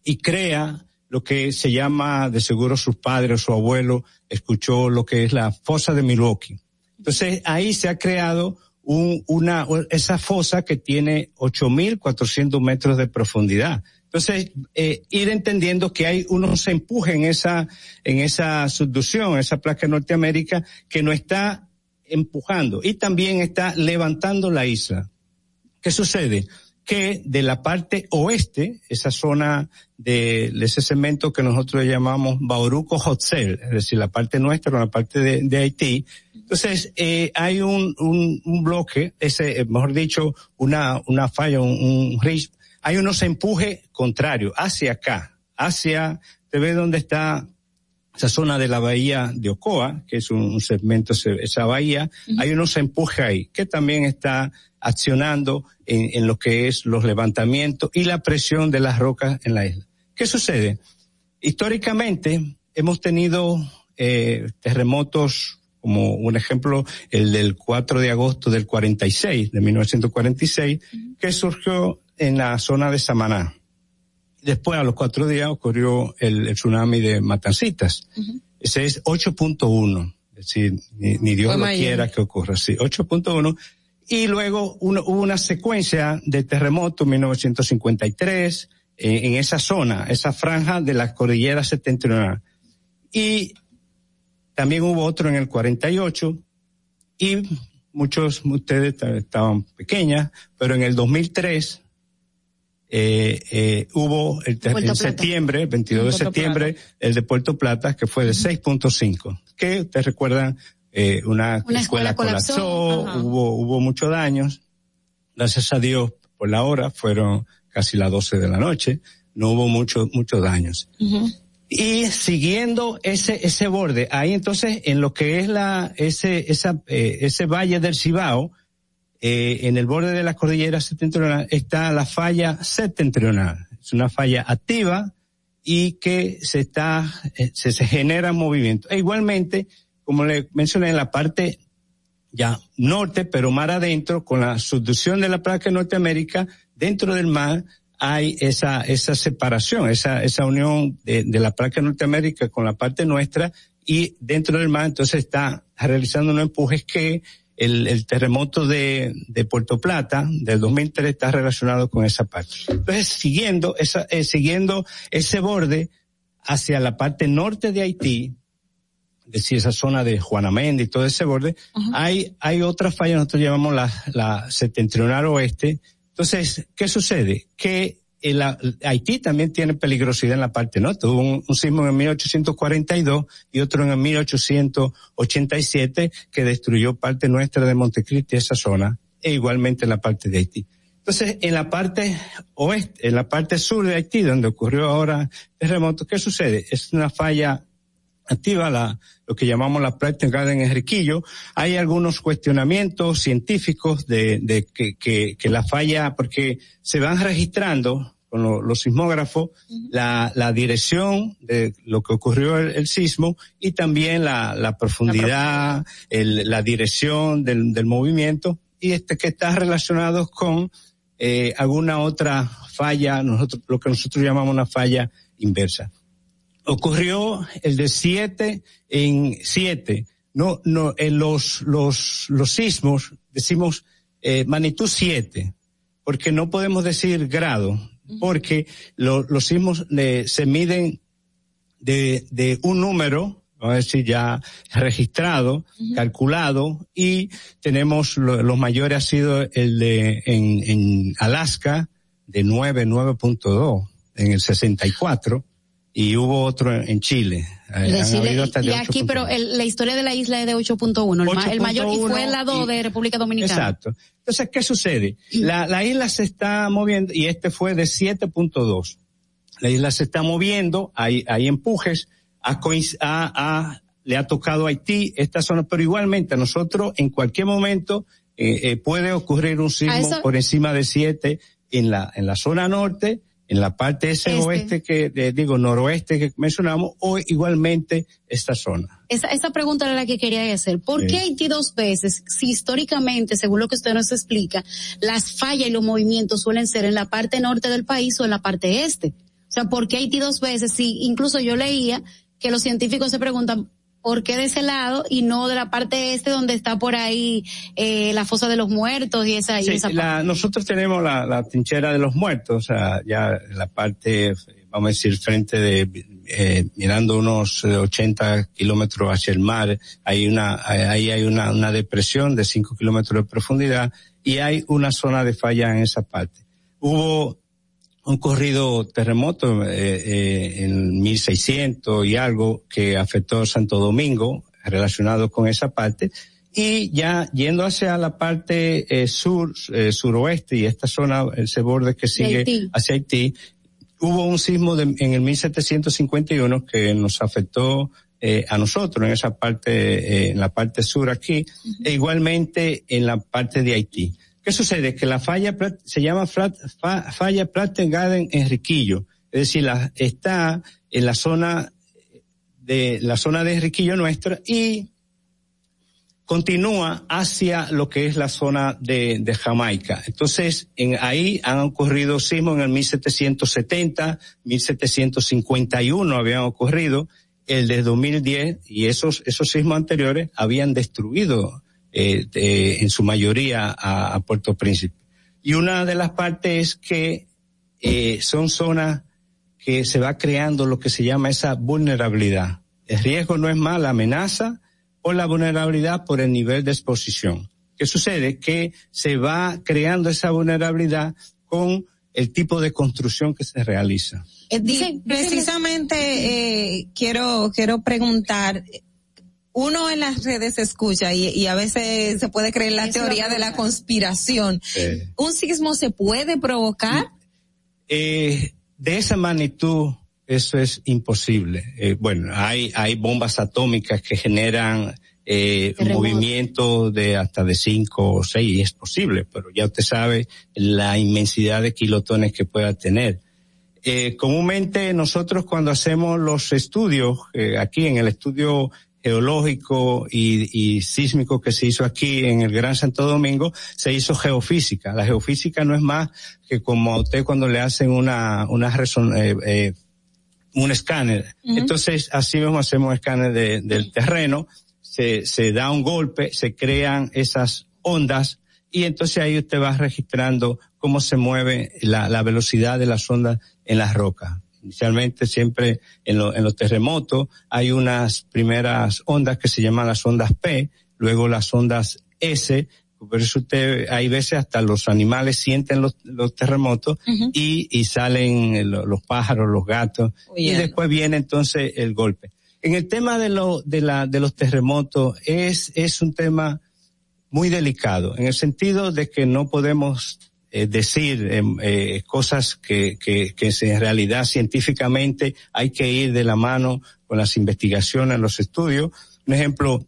y crea lo que se llama, de seguro sus padres o su abuelo escuchó lo que es la fosa de Milwaukee. Entonces ahí se ha creado un, una, esa fosa que tiene 8.400 metros de profundidad. Entonces, eh, ir entendiendo que hay unos empuje en esa, en esa subducción, esa placa de Norteamérica, que no está empujando y también está levantando la isla. ¿Qué sucede? Que de la parte oeste, esa zona de, ese cemento que nosotros llamamos Bauruco Hotzel, es decir, la parte nuestra, la parte de, Haití, entonces, eh, hay un, un, bloque, ese, mejor dicho, una, una falla, un, un ridge, hay unos empujes contrarios hacia acá, hacia, te ves dónde está esa zona de la bahía de Ocoa, que es un, segmento, esa bahía, uh -huh. hay unos empujes ahí, que también está accionando en, en, lo que es los levantamientos y la presión de las rocas en la isla. ¿Qué sucede? Históricamente hemos tenido eh, terremotos como un ejemplo el del 4 de agosto del 46, de 1946, uh -huh. que surgió en la zona de Samaná. Después, a los cuatro días, ocurrió el, el tsunami de Matancitas. Uh -huh. Ese es 8.1. Es decir, ni, ni Dios lo quiera que ocurra. Sí, 8.1. Y luego uno, hubo una secuencia de terremotos en 1953 eh, en esa zona, esa franja de la cordillera septentrional. Y también hubo otro en el 48 y muchos de ustedes estaban pequeñas, pero en el 2003 eh, eh, hubo el, en septiembre, 22 de septiembre, Plata. el de Puerto Plata, que fue de 6.5, que ustedes recuerdan, eh, una, una, escuela, escuela colapsó, hubo, hubo muchos daños. Gracias a Dios, por la hora, fueron casi las 12 de la noche, no hubo muchos, muchos daños. Uh -huh. Y siguiendo ese, ese borde, ahí entonces, en lo que es la, ese, esa, eh, ese valle del Cibao, eh, en el borde de la cordillera septentrional está la falla septentrional. Es una falla activa y que se está, eh, se, genera movimiento. E igualmente, como le mencioné, en la parte ya norte, pero mar adentro, con la subducción de la placa de Norteamérica, dentro del mar hay esa, esa separación, esa, esa unión de, de la placa de Norteamérica con la parte nuestra y dentro del mar entonces está realizando unos empujes que el, el terremoto de, de, Puerto Plata del 2003 está relacionado con esa parte. Entonces, siguiendo esa, eh, siguiendo ese borde hacia la parte norte de Haití, es decir, esa zona de Juanamende y todo ese borde, uh -huh. hay, hay otra falla, nosotros llamamos la, la septentrional oeste. Entonces, ¿qué sucede? Que el, Haití también tiene peligrosidad en la parte norte. Hubo un, un, sismo en 1842 y otro en 1887 que destruyó parte nuestra de Montecristi, esa zona, e igualmente en la parte de Haití. Entonces, en la parte oeste, en la parte sur de Haití, donde ocurrió ahora el terremoto, ¿qué sucede? Es una falla activa, la, lo que llamamos la práctica en Enriquillo. Hay algunos cuestionamientos científicos de, de que, que, que, la falla, porque se van registrando con lo, los sismógrafos uh -huh. la, la, dirección de lo que ocurrió el, el sismo y también la, la profundidad, la, el, la dirección del, del, movimiento y este que está relacionado con eh, alguna otra falla, nosotros, lo que nosotros llamamos una falla inversa ocurrió el de siete en siete. No, no, en los, los, los sismos decimos eh, magnitud siete, porque no podemos decir grado, porque lo, los sismos eh, se miden de, de un número, vamos a decir ya registrado, uh -huh. calculado, y tenemos lo, los mayores ha sido el de en, en Alaska de 9, 9.2 en el 64 y hubo otro en Chile. Decirle, y aquí, pero el, la historia de la isla es de 8.1, el, el, mayor y fue el lado y, de República Dominicana. Exacto. Entonces, ¿qué sucede? La, la isla se está moviendo y este fue de 7.2. La isla se está moviendo, hay, hay empujes, a, a, a le ha tocado a Haití esta zona, pero igualmente a nosotros en cualquier momento eh, eh, puede ocurrir un sismo por encima de siete en la en la zona norte, en la parte ese Este. oeste que eh, digo noroeste que mencionamos o igualmente esta zona. Esa, esa pregunta era la que quería hacer. ¿Por Sí. qué Haití dos veces, si históricamente, según lo que usted nos explica, las fallas y los movimientos suelen ser en la parte norte del país o en la parte este? O sea, ¿por qué Haití dos veces? Si incluso yo leía que los científicos se preguntan, ¿por qué de ese lado y no de la parte este donde está por ahí eh, la fosa de los muertos y esa, y Sí, esa la- nosotros tenemos la, la trinchera de los muertos, o sea, ya la parte, vamos a decir, frente de, eh, mirando unos eh, 80 kilómetros hacia el mar, hay una, ahí hay una, una depresión de 5 kilómetros de profundidad y hay una zona de falla en esa parte. Hubo un corrido terremoto eh, eh, en 1600 y algo que afectó Santo Domingo relacionado con esa parte y ya yendo hacia la parte eh, sur, eh, suroeste y esta zona, ese borde que sigue Haití. hacia Haití, hubo un sismo de- en el 1751 que nos afectó eh, a nosotros en esa parte, en la parte sur aquí, e igualmente en la parte de Haití. ¿Qué sucede? Que la falla se llama falla Plattengarden Enriquillo, es decir, la, está en la zona de la zona de Enriquillo nuestra y continúa hacia lo que es la zona de, de Jamaica. Entonces, en ahí han ocurrido sismos en el 1770, 1751 habían ocurrido, el de 2010 y esos esos sismos anteriores habían destruido eh, de- en su mayoría a, a Puerto Príncipe. Y una de las partes es que eh, son zonas que se va creando lo que se llama esa vulnerabilidad. El riesgo no es más la amenaza o la vulnerabilidad por el nivel de exposición. ¿Qué sucede? Que se va creando esa vulnerabilidad con el tipo de construcción que se realiza. Eh, precisamente eh, quiero quiero preguntar uno en las redes escucha y, y a veces se puede creer la Eso teoría de la conspiración. Eh, ¿Un sismo se puede provocar? eh, de esa magnitud, eso es imposible. Eh, bueno, hay, hay bombas atómicas que generan eh, movimientos de hasta de cinco o seis, y es posible, pero ya usted sabe la inmensidad de kilotones que pueda tener. Eh, comúnmente nosotros cuando hacemos los estudios, eh, aquí en el estudio geológico y, y sísmico que se hizo aquí en el Gran Santo Domingo, se hizo geofísica. La geofísica no es más que como a usted cuando le hacen una, una reson- eh, eh, un escáner. Entonces, así mismo hacemos escáner de- del terreno, se, se da un golpe, se crean esas ondas y entonces ahí usted va registrando cómo se mueve la, la velocidad de las ondas en las rocas. Inicialmente siempre en, lo- en los terremotos. Hay unas primeras ondas que se llaman las ondas P, luego las ondas S, por eso usted, hay veces hasta los animales sienten los, los terremotos y, y salen lo- los pájaros, los gatos, y después viene entonces el golpe. En el tema de, lo, de, la, de los terremotos es, es un tema muy delicado, en el sentido de que no podemos decir em, eh, cosas que, que, que en realidad científicamente hay que ir de la mano con las investigaciones, los estudios. Un ejemplo,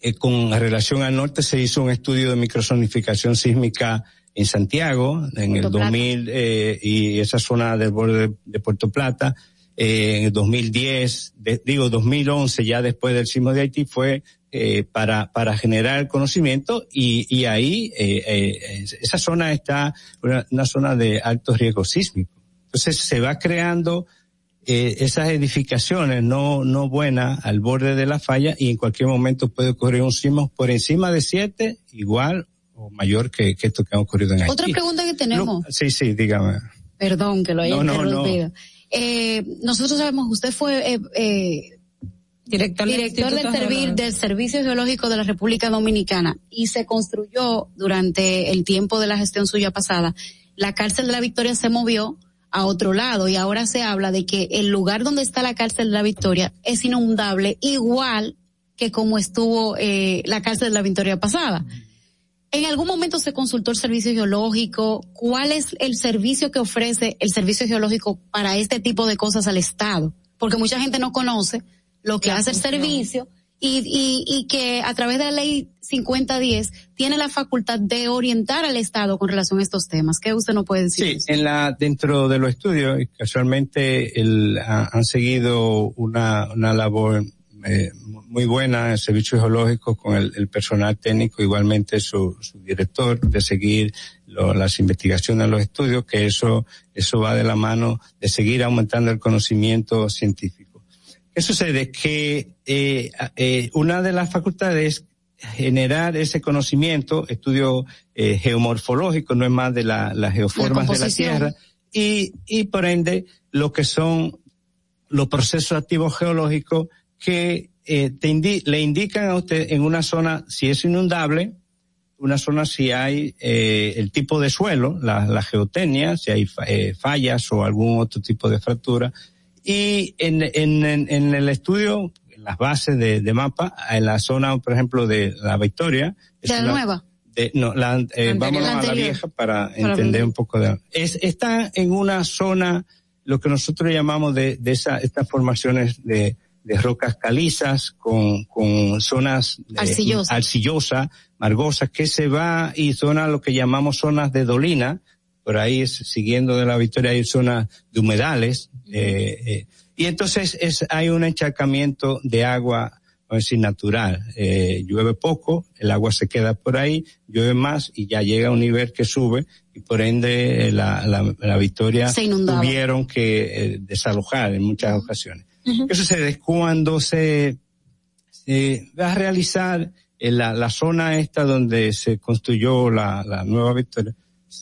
eh, con relación al norte se hizo un estudio de microsonificación sísmica en Santiago en el Puerto Plata. 2000 eh, y esa zona del borde de, de Puerto Plata eh, en el 2010 de- digo 2011 ya después del sismo de Haití fue eh, para para generar conocimiento y, y ahí eh, eh, esa zona está una, una zona de alto riesgo sísmico entonces se va creando eh, esas edificaciones no, no buenas al borde de la falla y en cualquier momento puede ocurrir un sismo por encima de siete, igual o mayor que, que esto que ha ocurrido en Haití. Otra pregunta que tenemos. Lo- sí, sí, dígame. Perdón que lo haya No, no, no. interrumpido. Eh, nosotros sabemos usted fue eh, eh, Director, del director del Servicio Geológico de la República Dominicana y se construyó durante el tiempo de la gestión suya pasada. La cárcel de la Victoria se movió a otro lado y ahora se habla de que el lugar donde está la cárcel de la Victoria es inundable igual que como estuvo eh, la cárcel de la Victoria pasada. ¿En algún momento se consultó el servicio geológico? ¿Cuál es el servicio que ofrece el servicio geológico para este tipo de cosas al Estado? Porque mucha gente no conoce lo que hace el servicio y, y, y que a través de la ley 5010 tiene la facultad de orientar al Estado con relación a estos temas. ¿Qué usted no puede decir? Sí, en la, dentro de los estudios, casualmente el, ha, han seguido una, una labor eh, muy buena en servicios geológicos con el, el personal técnico, igualmente su, su director, de seguir lo, las investigaciones, los estudios, que eso, eso va de la mano de seguir aumentando el conocimiento científico. ¿Qué sucede? Que eh, eh, una de las facultades es generar ese conocimiento, estudio eh, geomorfológico, no es más de la, las geoformas de la Tierra, y, y por ende lo que son los procesos activos geológicos que eh, te indi le indican a usted en una zona si es inundable, una zona si hay eh, el tipo de suelo, la, la geotecnia, si hay fallas o algún otro tipo de fractura. Y en, en, en, en el estudio, en las bases de, de, mapa, en la zona, por ejemplo, de la Victoria. ¿De la nueva? De, no, la, eh, vámonos a la vieja para, para entender un poco de... Es, está en una zona, lo que nosotros llamamos de, de esa, estas formaciones de, de rocas calizas con, con zonas arcillosa. arcillosa, margosas, que se va y zona lo que llamamos zonas de dolina, por ahí es, siguiendo de la Victoria hay zonas de humedales, eh, eh, y entonces es, hay un encharcamiento de agua, vamos decir, natural. Eh, llueve poco, el agua se queda por ahí, llueve más y ya llega a un nivel que sube y por ende la, la, la Victoria tuvieron que eh, desalojar en muchas ocasiones. Uh-huh. ¿Qué sucede? Cuando se, se va a realizar en la, la, zona esta donde se construyó la, la nueva Victoria,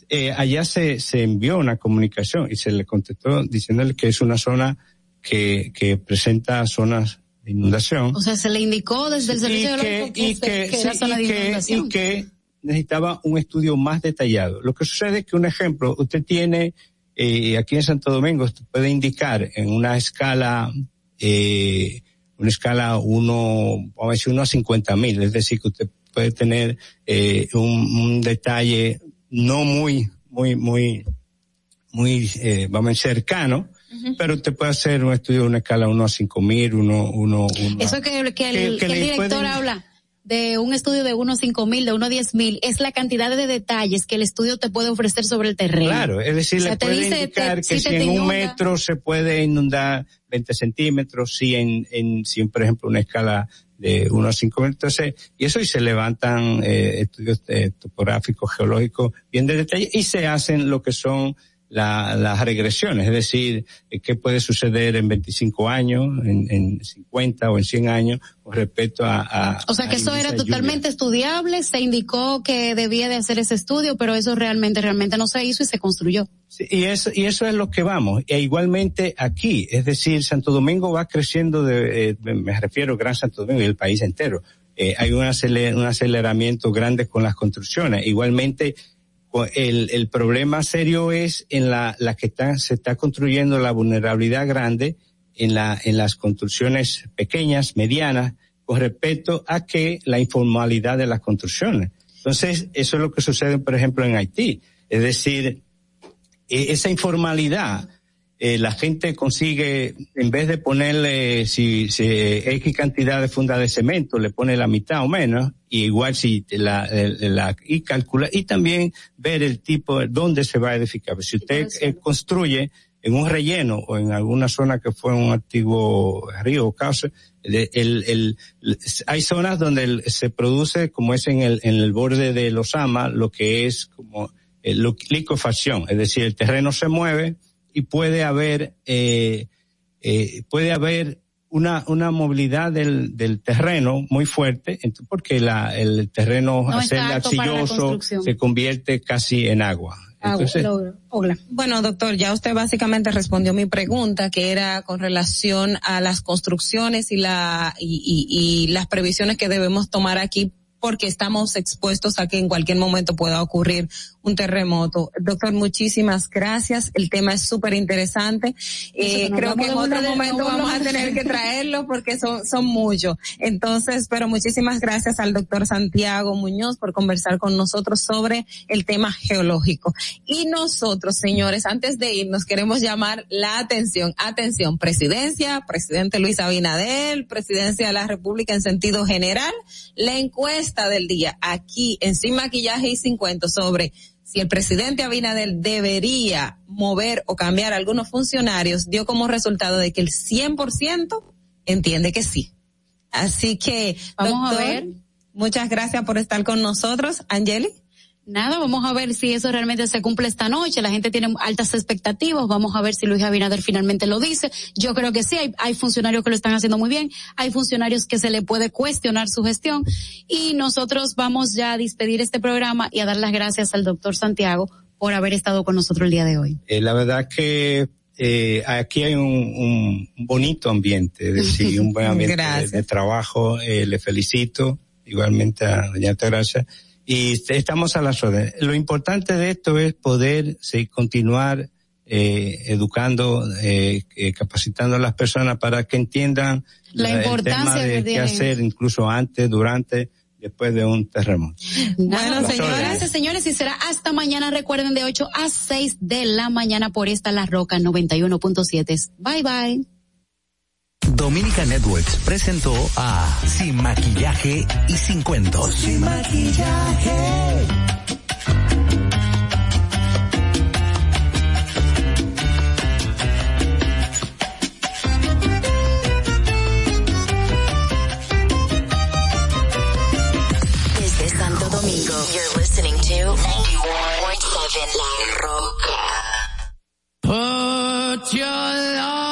eh, allá se, se envió una comunicación y se le contestó diciéndole que es una zona que, que presenta zonas de inundación. O sea, se le indicó desde el servicio y que, que, y que, que, era sí, zona de inundación. Y que necesitaba un estudio más detallado. Lo que sucede es que un ejemplo, usted tiene eh, aquí en Santo Domingo, usted puede indicar en una escala eh, una escala uno, vamos a decir, uno a cincuenta mil, es decir, que usted puede tener eh, un, un, detalle no muy, muy, muy, muy, eh, vamos a decir, cercano, pero usted puede hacer un estudio de una escala uno a cinco mil, uno, uno, uno. Eso que, que, el, que, que el director pueden... habla de un estudio de uno cinco mil, de uno diez mil, es la cantidad de detalles que el estudio te puede ofrecer sobre el terreno. Claro, es decir, o sea, le puede dice, indicar te, que si, si en un metro se puede inundar 20 centímetros, si en, en, si en, por ejemplo, una escala de unos cinco metros, y eso y se levantan eh, estudios eh, topográficos, geológicos, bien de detalle, y se hacen lo que son la, las regresiones, es decir, qué puede suceder en 25 años, en, en 50 o en 100 años con respecto a... a o sea que eso era totalmente estudiable, se indicó que debía de hacer ese estudio, pero eso realmente, realmente no se hizo y se construyó. Sí, y eso, y eso es lo que vamos. E igualmente aquí, es decir, Santo Domingo va creciendo de, eh, me refiero Gran Santo Domingo y el país entero. Eh, hay un, aceler, un aceleramiento grande con las construcciones. Igualmente, el, el problema serio es en la, que está, se está construyendo la vulnerabilidad grande en la, en las construcciones pequeñas, medianas, con respecto a que la informalidad de las construcciones. Entonces, eso es lo que sucede, por ejemplo, en Haití. Es decir, esa informalidad, eh, la gente consigue, en vez de ponerle, si, si X cantidad de funda de cemento, le pone la mitad o menos, y igual si la, la, y calcula, y también ver el tipo, dónde se va a edificar. Si usted eh, construye en un relleno o en alguna zona que fue un antiguo río o cauce, el, el, el, hay zonas donde se produce, como es en el, en el borde de los amas, lo que es como eh, liquefacción, es decir, el terreno se mueve, y puede haber eh, eh, puede haber una una movilidad del, del terreno muy fuerte porque la el terreno no al ser arcilloso se convierte casi en agua. Entonces, bueno, doctor, ya usted básicamente respondió mi pregunta, que era con relación a las construcciones y la y, y, y las previsiones que debemos tomar aquí porque estamos expuestos a que en cualquier momento pueda ocurrir un terremoto. Doctor, muchísimas gracias. El tema es súper interesante. Eh, creo que en otro momento vamos a tener que traerlo porque son, son muchos. Entonces, pero muchísimas gracias al doctor Santiago Muñoz por conversar con nosotros sobre el tema geológico. Y nosotros, señores, antes de irnos, queremos llamar la atención. Atención, presidencia, presidente Luis Abinader, presidencia de la República en sentido general, la encuesta del día aquí en Sin Maquillaje y Sin Cuentos sobre si el presidente Abinader debería mover o cambiar algunos funcionarios, dio como resultado de que el 100% entiende que sí. Así que, Vamos a ver. muchas gracias por estar con nosotros. Angeli. Nada, vamos a ver si eso realmente se cumple esta noche. La gente tiene altas expectativas. Vamos a ver si Luis Abinader finalmente lo dice. Yo creo que sí, hay, hay funcionarios que lo están haciendo muy bien. Hay funcionarios que se le puede cuestionar su gestión. Y nosotros vamos ya a despedir este programa y a dar las gracias al doctor Santiago por haber estado con nosotros el día de hoy. Eh, la verdad que eh, aquí hay un, un bonito ambiente, es decir, un buen ambiente de, trabajo. Eh, le felicito igualmente a doña Altagracia y est- estamos a las órdenes. Lo importante de esto es poder sí, continuar eh, educando, eh, eh, capacitando a las personas para que entiendan La el importancia tema de que qué hacer incluso antes, durante, después de un terremoto. Bueno, órdenes. Gracias, señores. Y será hasta mañana. Recuerden de 8 a 6 de la mañana por esta La Roca 91.7. Bye, bye. Dominica Networks presentó a Sin Maquillaje y Sin Cuentos. Sin Maquillaje. Desde Santo Domingo, you're listening to 91.7 La Roca. Put your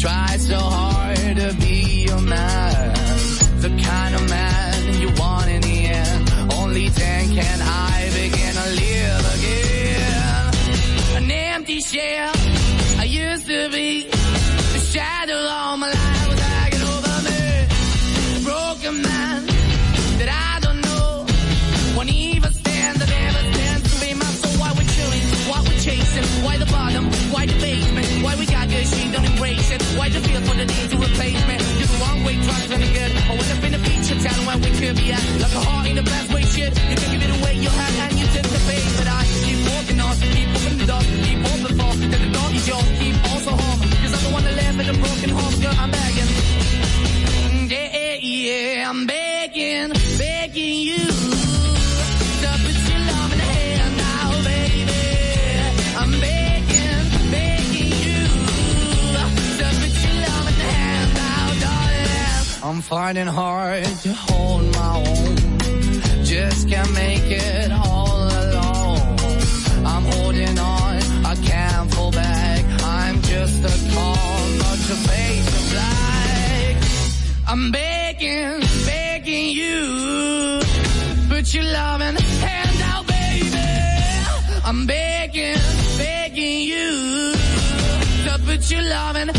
Try so hard to be your man. Where be at. Like a heart in a best way, shit. You can give it away, you have, and you take the bait. But I keep walking on, keep opening the door, keep open for, that the door is yours, keep also home. Cause I'm the one that live in a broken home, girl, I'm begging. Yeah, yeah, yeah, I'm begging, begging you. I'm finding hard to hold my own. Just can't make it all alone. I'm holding on, I can't fall back. I'm just a call, not to face of black. I'm begging, begging you. Put your loving hand out, baby. I'm begging, begging you. To put your loving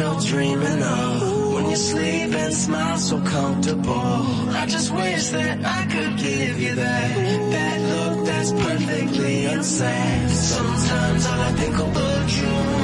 you're dreaming of. When you sleep and smile so comfortable. I just wish that I could give you that. That look that's perfectly insane Sometimes all I think about you.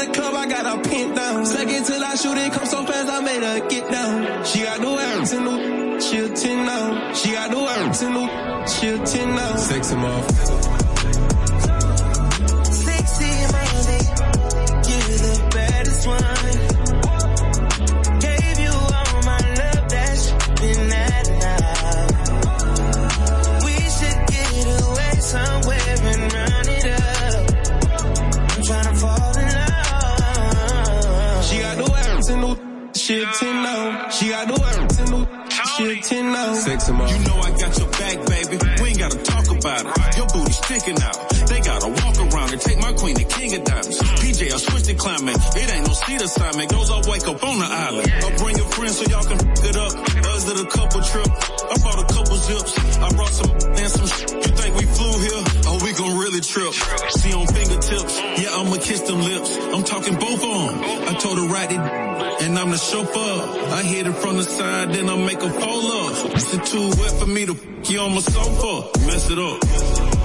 the club, I got a pinned down. Second till I shoot it, come so fast, I made her get down. She got the words in the, she a 10 now. She got the words in the, she a 10 now. Sexy off. got the shit 10 now. Sex. You know I got your back, baby. We ain't gotta talk about it. Your booty sticking out. They gotta walk around and take my queen the king of diamonds. Mm. PJ, I switched to climbing. It ain't no seat assignment. Goes I wake up on the island. I hit it from the side, then I make a fall up. It's too wet for me to f- you on my sofa. Mess it up.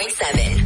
91.7.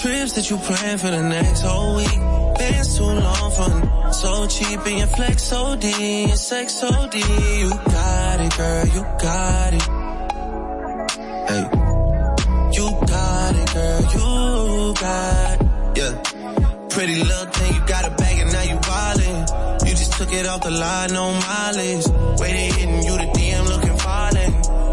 Trips that you plan for the next whole week. Been too long for so cheap and your flex OD, your sex OD. You got it, girl, you got it. Hey, you got it, girl, you got it. Yeah, pretty little thing, you got a bag and now you wildin'. You just took it off the line, no mileage. Waiting, hitting you the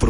compromiso.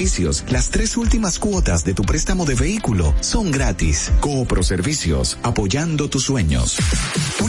las tres últimas cuotas de tu préstamo de vehículo son gratis. Coopro Servicios, apoyando tus sueños.